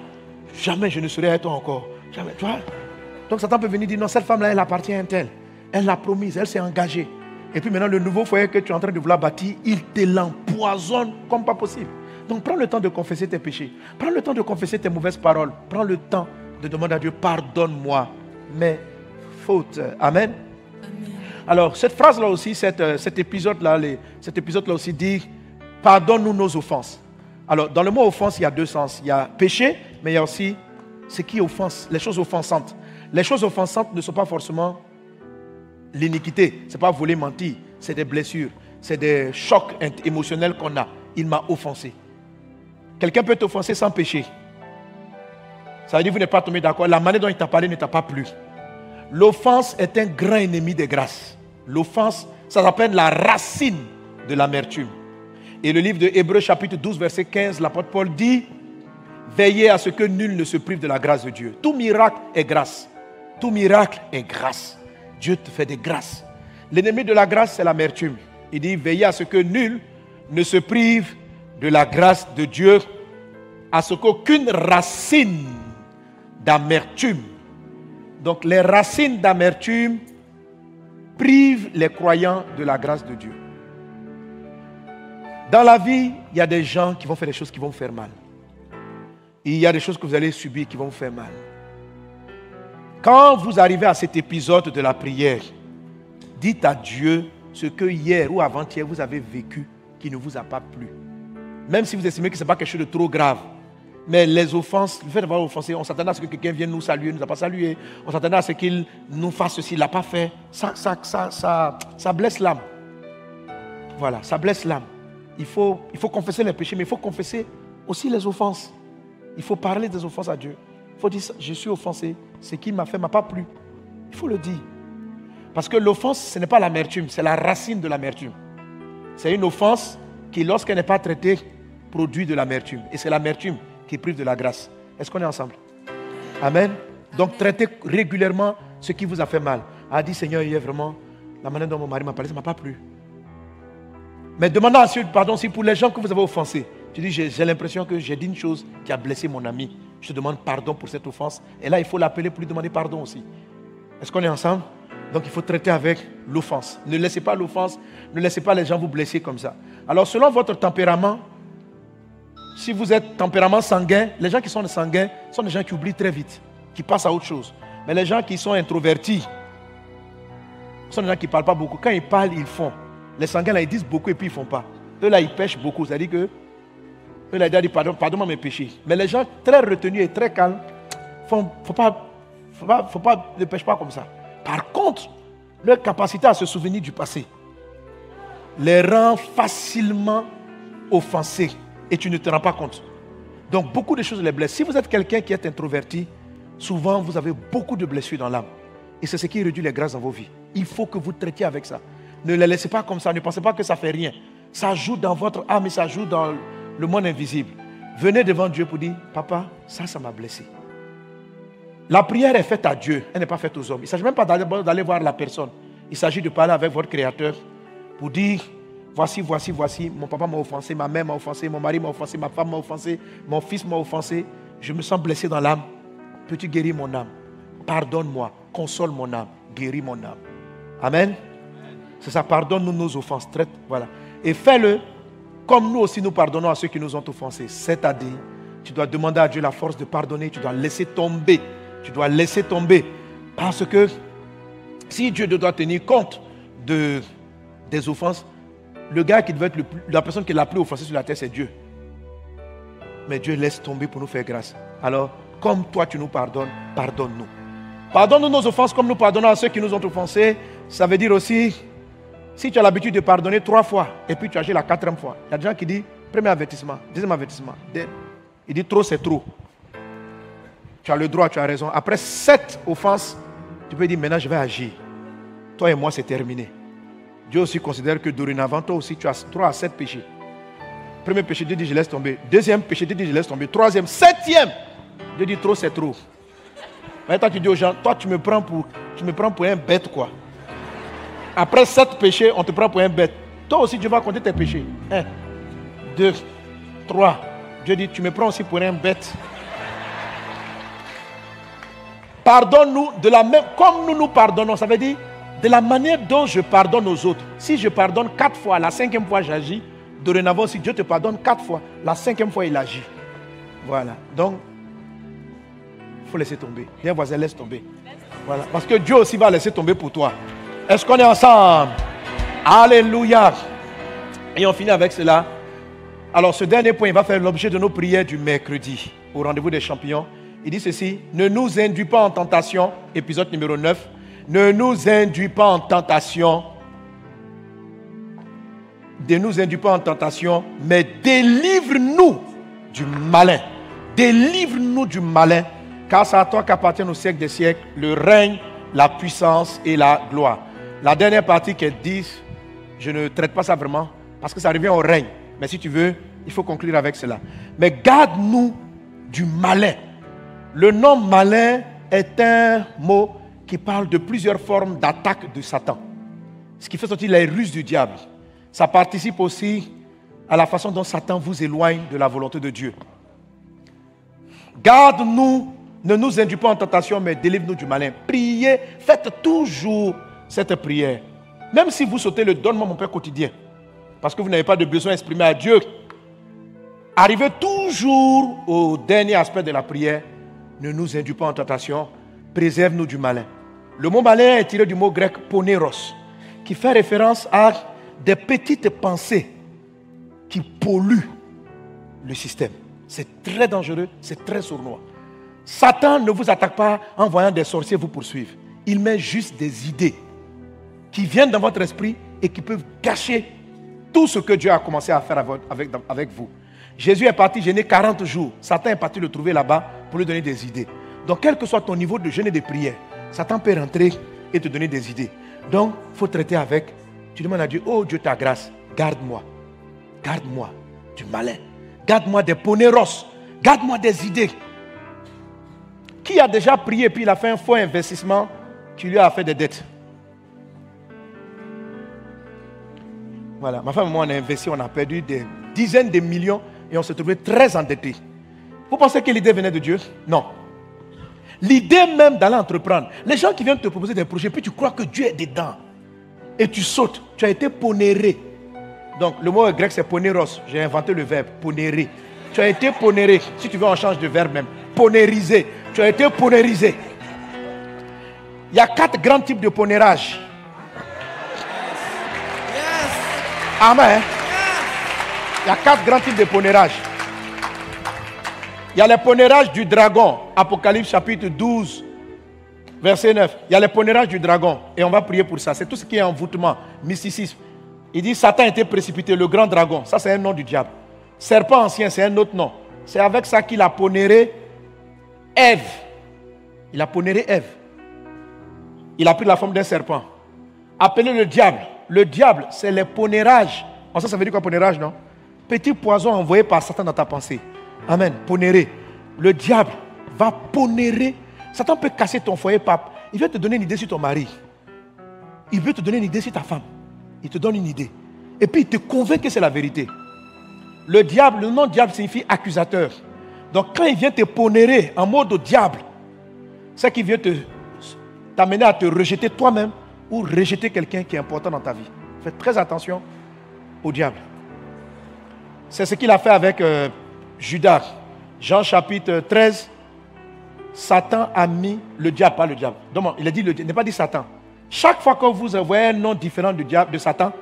jamais je ne serai avec toi encore. Jamais, tu vois? Donc Satan peut venir dire, non, cette femme-là, elle appartient à un tel. Elle l'a promise, elle s'est engagée. Et puis maintenant, le nouveau foyer que tu es en train de vouloir bâtir, il te l'empoisonne comme pas possible. Donc prends le temps de confesser tes péchés. Prends le temps de confesser tes mauvaises paroles. Prends le temps de demander à Dieu, pardonne-moi mes fautes. Amen. Alors, cette phrase-là aussi, cet, euh, cet épisode-là, cet épisode-là aussi dit, pardonne-nous nos offenses. Alors, dans le mot offense, il y a deux sens. Il y a péché, mais il y a aussi ce qui offense, les choses offensantes. Les choses offensantes ne sont pas forcément l'iniquité. Ce n'est pas voler, mentir. C'est des blessures. C'est des chocs émotionnels qu'on a. Il m'a offensé. Quelqu'un peut t'offenser sans péché. Ça veut dire que vous n'êtes pas tombé d'accord. La manière dont il t'a parlé ne t'a pas plu. L'offense est un grand ennemi des grâces. L'offense, ça s'appelle la racine de l'amertume. Et le livre de Hébreux chapitre 12 verset 15, l'apôtre Paul dit, Veillez à ce que nul ne se prive de la grâce de Dieu. Tout miracle est grâce. Tout miracle est grâce. Dieu te fait des grâces. L'ennemi de la grâce, c'est l'amertume. Il dit, veillez à ce que nul ne se prive de la grâce de Dieu, à ce qu'aucune racine d'amertume. Donc les racines d'amertume privent les croyants de la grâce de Dieu. Dans la vie, il y a des gens qui vont faire des choses qui vont faire mal. Il y a des choses que vous allez subir qui vont faire mal. Quand vous arrivez à cet épisode de la prière, dites à Dieu ce que hier ou avant-hier vous avez vécu qui ne vous a pas plu. Même si vous estimez que ce n'est pas quelque chose de trop grave. Mais les offenses, le fait d'avoir offensé, on s'attendait à ce que quelqu'un vienne nous saluer, ne nous a pas salué. On s'attendait à ce qu'il nous fasse ceci, il ne l'a pas fait. Ça, ça, ça, ça, ça blesse l'âme. Voilà, ça blesse l'âme. Il faut, il faut confesser les péchés, mais il faut confesser aussi les offenses. Il faut parler des offenses à Dieu. Il faut dire, je suis offensé, ce qu'il m'a fait m'a pas plu. Il faut le dire. Parce que l'offense, ce n'est pas l'amertume, c'est la racine de l'amertume. C'est une offense qui, lorsqu'elle n'est pas traitée, produit de l'amertume. Et c'est l'amertume qui prive de la grâce. Est-ce qu'on est ensemble? Amen. Donc traitez régulièrement ce qui vous a fait mal. A dit Seigneur, hier vraiment, la manière dont mon mari m'a parlé, ça ne m'a pas plu. Mais demandez ensuite pardon si pour les gens que vous avez offensés. Tu dis, j'ai l'impression que j'ai dit une chose qui a blessé mon ami. Je demande pardon pour cette offense. Et là, il faut l'appeler pour lui demander pardon aussi. Est-ce qu'on est ensemble? Donc il faut traiter avec l'offense. Ne laissez pas l'offense, ne laissez pas les gens vous blesser comme ça. Alors selon votre tempérament, si vous êtes tempérament sanguin, les gens qui sont sanguins sont des gens qui oublient très vite, qui passent à autre chose. Mais les gens qui sont introvertis sont des gens qui ne parlent pas beaucoup. Quand ils parlent, ils font. Les sanguins, là, ils disent beaucoup et puis ils ne font pas. Eux, là, ils pêchent beaucoup. C'est-à-dire que, eux, là, ils disent pardon, pardonne-moi mes péchés. Mais les gens très retenus et très calmes, il pas, faut pas, faut pas, ne pêchent pas comme ça. Par contre, leur capacité à se souvenir du passé les rend facilement offensés et tu ne te rends pas compte. Donc beaucoup de choses les blessent. Si vous êtes quelqu'un qui est introverti, souvent vous avez beaucoup de blessures dans l'âme. Et c'est ce qui réduit les grâces dans vos vies. Il faut que vous traitiez avec ça. Ne les laissez pas comme ça. Ne pensez pas que ça fait rien. Ça joue dans votre âme et ça joue dans le monde invisible. Venez devant Dieu pour dire, papa, ça, ça m'a blessé. La prière est faite à Dieu, elle n'est pas faite aux hommes. Il ne s'agit même pas d'aller voir la personne. Il s'agit de parler avec votre Créateur pour dire, voici, voici, voici, mon papa m'a offensé, ma mère m'a offensé, mon mari m'a offensé, ma femme m'a offensé, mon fils m'a offensé. Je me sens blessé dans l'âme. Peux-tu guérir mon âme? Pardonne-moi, console mon âme, guéris mon âme. Amen. C'est ça, pardonne-nous nos offenses. Voilà. Et fais-le comme nous aussi nous pardonnons à ceux qui nous ont offensés. C'est-à-dire, tu dois demander à Dieu la force de pardonner, tu dois laisser tomber. Tu dois laisser tomber. Parce que si Dieu doit tenir compte de, des offenses, le gars qui devait être la personne qui est la plus offensée sur la terre, c'est Dieu. Mais Dieu laisse tomber pour nous faire grâce. Alors, comme toi tu nous pardonnes, pardonne-nous. Pardonne-nous nos offenses comme nous pardonnons à ceux qui nous ont offensés. Ça veut dire aussi, si tu as l'habitude de pardonner trois fois et puis tu agis la quatrième fois, il y a des gens qui disent, premier avertissement, deuxième avertissement. Il dit trop, c'est trop. Tu as le droit, tu as raison. Après sept offenses, tu peux dire maintenant je vais agir. Toi et moi, c'est terminé. Dieu aussi considère que dorénavant, toi aussi, tu as trois à sept péchés. Premier péché, Dieu dit je laisse tomber. Deuxième péché, Dieu dit je laisse tomber. Troisième, septième, Dieu dit trop, c'est trop. Maintenant, tu dis aux gens, toi, tu me prends pour, tu me prends pour un bête, quoi. Après sept péchés, on te prend pour un bête. Toi aussi, Dieu va compter tes péchés. Un, deux, trois. Dieu dit, tu me prends aussi pour un bête. Pardonne-nous de la même, comme nous nous pardonnons. Ça veut dire, de la manière dont je pardonne aux autres. Si je pardonne quatre fois, la cinquième fois j'agis. Dorénavant, si Dieu te pardonne quatre fois, la cinquième fois il agit. Voilà. Donc, il faut laisser tomber. Bien voisin, laisse tomber. Voilà. Parce que Dieu aussi va laisser tomber pour toi. Est-ce qu'on est ensemble? Alléluia. Et on finit avec cela. Alors, ce dernier point, va faire l'objet de nos prières du mercredi au rendez-vous des champions. Il dit ceci Ne nous induis pas en tentation, épisode numéro 9. Ne nous induis pas en tentation. Ne nous induis pas en tentation, mais délivre-nous du malin. Délivre-nous du malin, car c'est à toi qu'appartiennent au siècle des siècles le règne, la puissance et la gloire. La dernière partie qu'elle dit, je ne traite pas ça vraiment, parce que ça revient au règne. Mais si tu veux, il faut conclure avec cela. Mais garde-nous du malin. Le nom malin est un mot qui parle de plusieurs formes d'attaque de Satan. Ce qui fait sortir les ruses du diable. Ça participe aussi à la façon dont Satan vous éloigne de la volonté de Dieu. Garde-nous, ne nous induis pas en tentation, mais délivre-nous du malin. Priez, faites toujours cette prière. Même si vous sautez le donne-moi mon Père quotidien, parce que vous n'avez pas de besoin exprimé à Dieu, arrivez toujours au dernier aspect de la prière. Ne nous induis pas en tentation, préserve-nous du malin. Le mot malin est tiré du mot grec poneros, qui fait référence à des petites pensées qui polluent le système. C'est très dangereux, c'est très sournois. Satan ne vous attaque pas en voyant des sorciers vous poursuivre. Il met juste des idées qui viennent dans votre esprit et qui peuvent gâcher tout ce que Dieu a commencé à faire avec, vous. Jésus est parti gêner 40 jours. Satan est parti le trouver là-bas pour lui donner des idées. Donc, quel que soit ton niveau de jeûne et de prière, Satan peut rentrer et te donner des idées. Donc, il faut traiter avec. Tu demandes à Dieu, oh Dieu, ta grâce, garde-moi. Garde-moi du malin. Garde-moi des poneros. Garde-moi des idées. Qui a déjà prié et puis il a fait un faux investissement qui lui a fait des dettes? Voilà, ma femme et moi, on a investi, on a perdu des dizaines de millions et on s'est trouvé très endettés. Vous pensez que l'idée venait de Dieu? Non. L'idée même d'aller entreprendre. Les gens qui viennent te proposer des projets, puis tu crois que Dieu est dedans. Et tu sautes. Tu as été ponéré. Donc, le mot grec, c'est poneros. J'ai inventé le verbe, ponérer. Tu as été ponéré. Si tu veux, on change de verbe même. Ponériser. Tu as été ponérisé. Il y a quatre grands types de ponérage. Amen. Il y a quatre grands types de ponérage. Il y a le ponérage du dragon, Apocalypse chapitre 12, verset 9. Il y a le ponérage du dragon, et on va prier pour ça. C'est tout ce qui est envoûtement, mysticisme. Il dit Satan été précipité, le grand dragon. Ça, c'est un nom du diable. Serpent ancien, c'est un autre nom. C'est avec ça qu'il a ponéré Ève. Il a ponéré Ève. Il a pris la forme d'un serpent. Appelé le diable. Le diable, c'est le ponérage. En ça, ça veut dire quoi, ponérage, non? Petit poison envoyé par Satan dans ta pensée. Amen. Ponérer. Le diable va ponérer. Satan peut casser ton foyer, pape. Il veut te donner une idée sur ton mari. Il veut te donner une idée sur ta femme. Il te donne une idée. Et puis il te convainc que c'est la vérité. Le diable, le nom diable signifie accusateur. Donc quand il vient te ponérer en mode diable, c'est qu'il vient t'amener à te rejeter toi-même ou rejeter quelqu'un qui est important dans ta vie. Faites très attention au diable. C'est ce qu'il a fait avec euh, Judas. Jean chapitre 13. Satan a mis le diable, pas le diable. Donc, il a dit le diable, n'a pas dit Satan. Chaque fois que vous voyez un nom différent de Satan,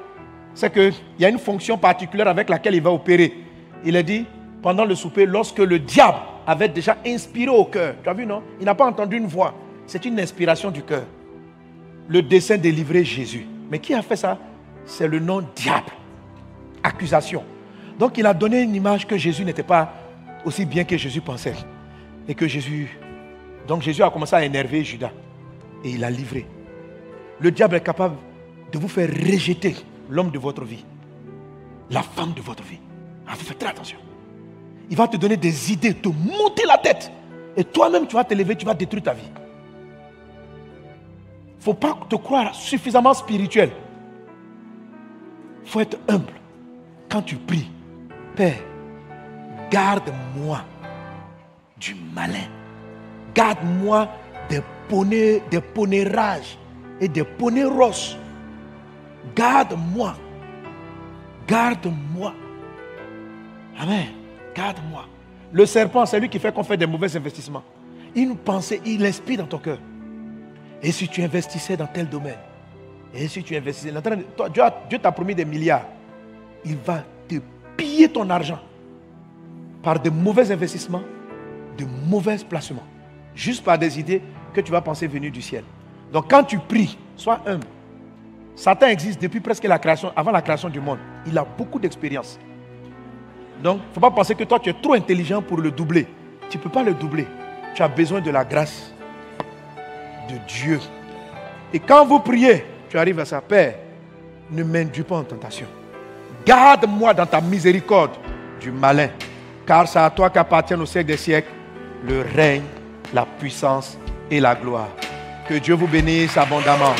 c'est qu'il y a une fonction particulière avec laquelle il va opérer. Il a dit, pendant le souper, lorsque le diable avait déjà inspiré au cœur, tu as vu, non? Il n'a pas entendu une voix. C'est une inspiration du cœur. Le dessein de livrer Jésus. Mais qui a fait ça? C'est le nom diable. Accusation. Donc il a donné une image que Jésus n'était pas aussi bien que Jésus pensait. Et que Jésus... Donc Jésus a commencé à énerver Judas. Et il a livré. Le diable est capable de vous faire rejeter l'homme de votre vie. La femme de votre vie. Ah, faites très attention. Il va te donner des idées, te monter la tête. Et toi-même, tu vas te lever, tu vas détruire ta vie. Ne faut pas te croire suffisamment spirituel. Il faut être humble. Quand tu pries, Père, garde-moi du malin. Garde-moi des, poné, des ponérages et des poneys roses. Garde-moi. Garde-moi. Amen. Garde-moi. Le serpent, c'est lui qui fait qu'on fait des mauvais investissements. Une pensée, il inspire dans ton cœur. Et si tu investissais dans tel domaine Et si tu investissais dans toi, Dieu t'a promis des milliards. Il va te piller ton argent par de mauvais investissements, de mauvais placements. Juste par des idées que tu vas penser venues du ciel. Donc quand tu pries, sois humble. Satan existe depuis presque la création, avant la création du monde. Il a beaucoup d'expérience. Donc, il ne faut pas penser que toi, tu es trop intelligent pour le doubler. Tu ne peux pas le doubler. Tu as besoin de la grâce de Dieu. Et quand vous priez, tu arrives à sa Père, ne m'induis pas en tentation. Garde-moi dans ta miséricorde du malin, car c'est à toi qu'appartiennent au siècle des siècles le règne, la puissance et la gloire. Que Dieu vous bénisse abondamment.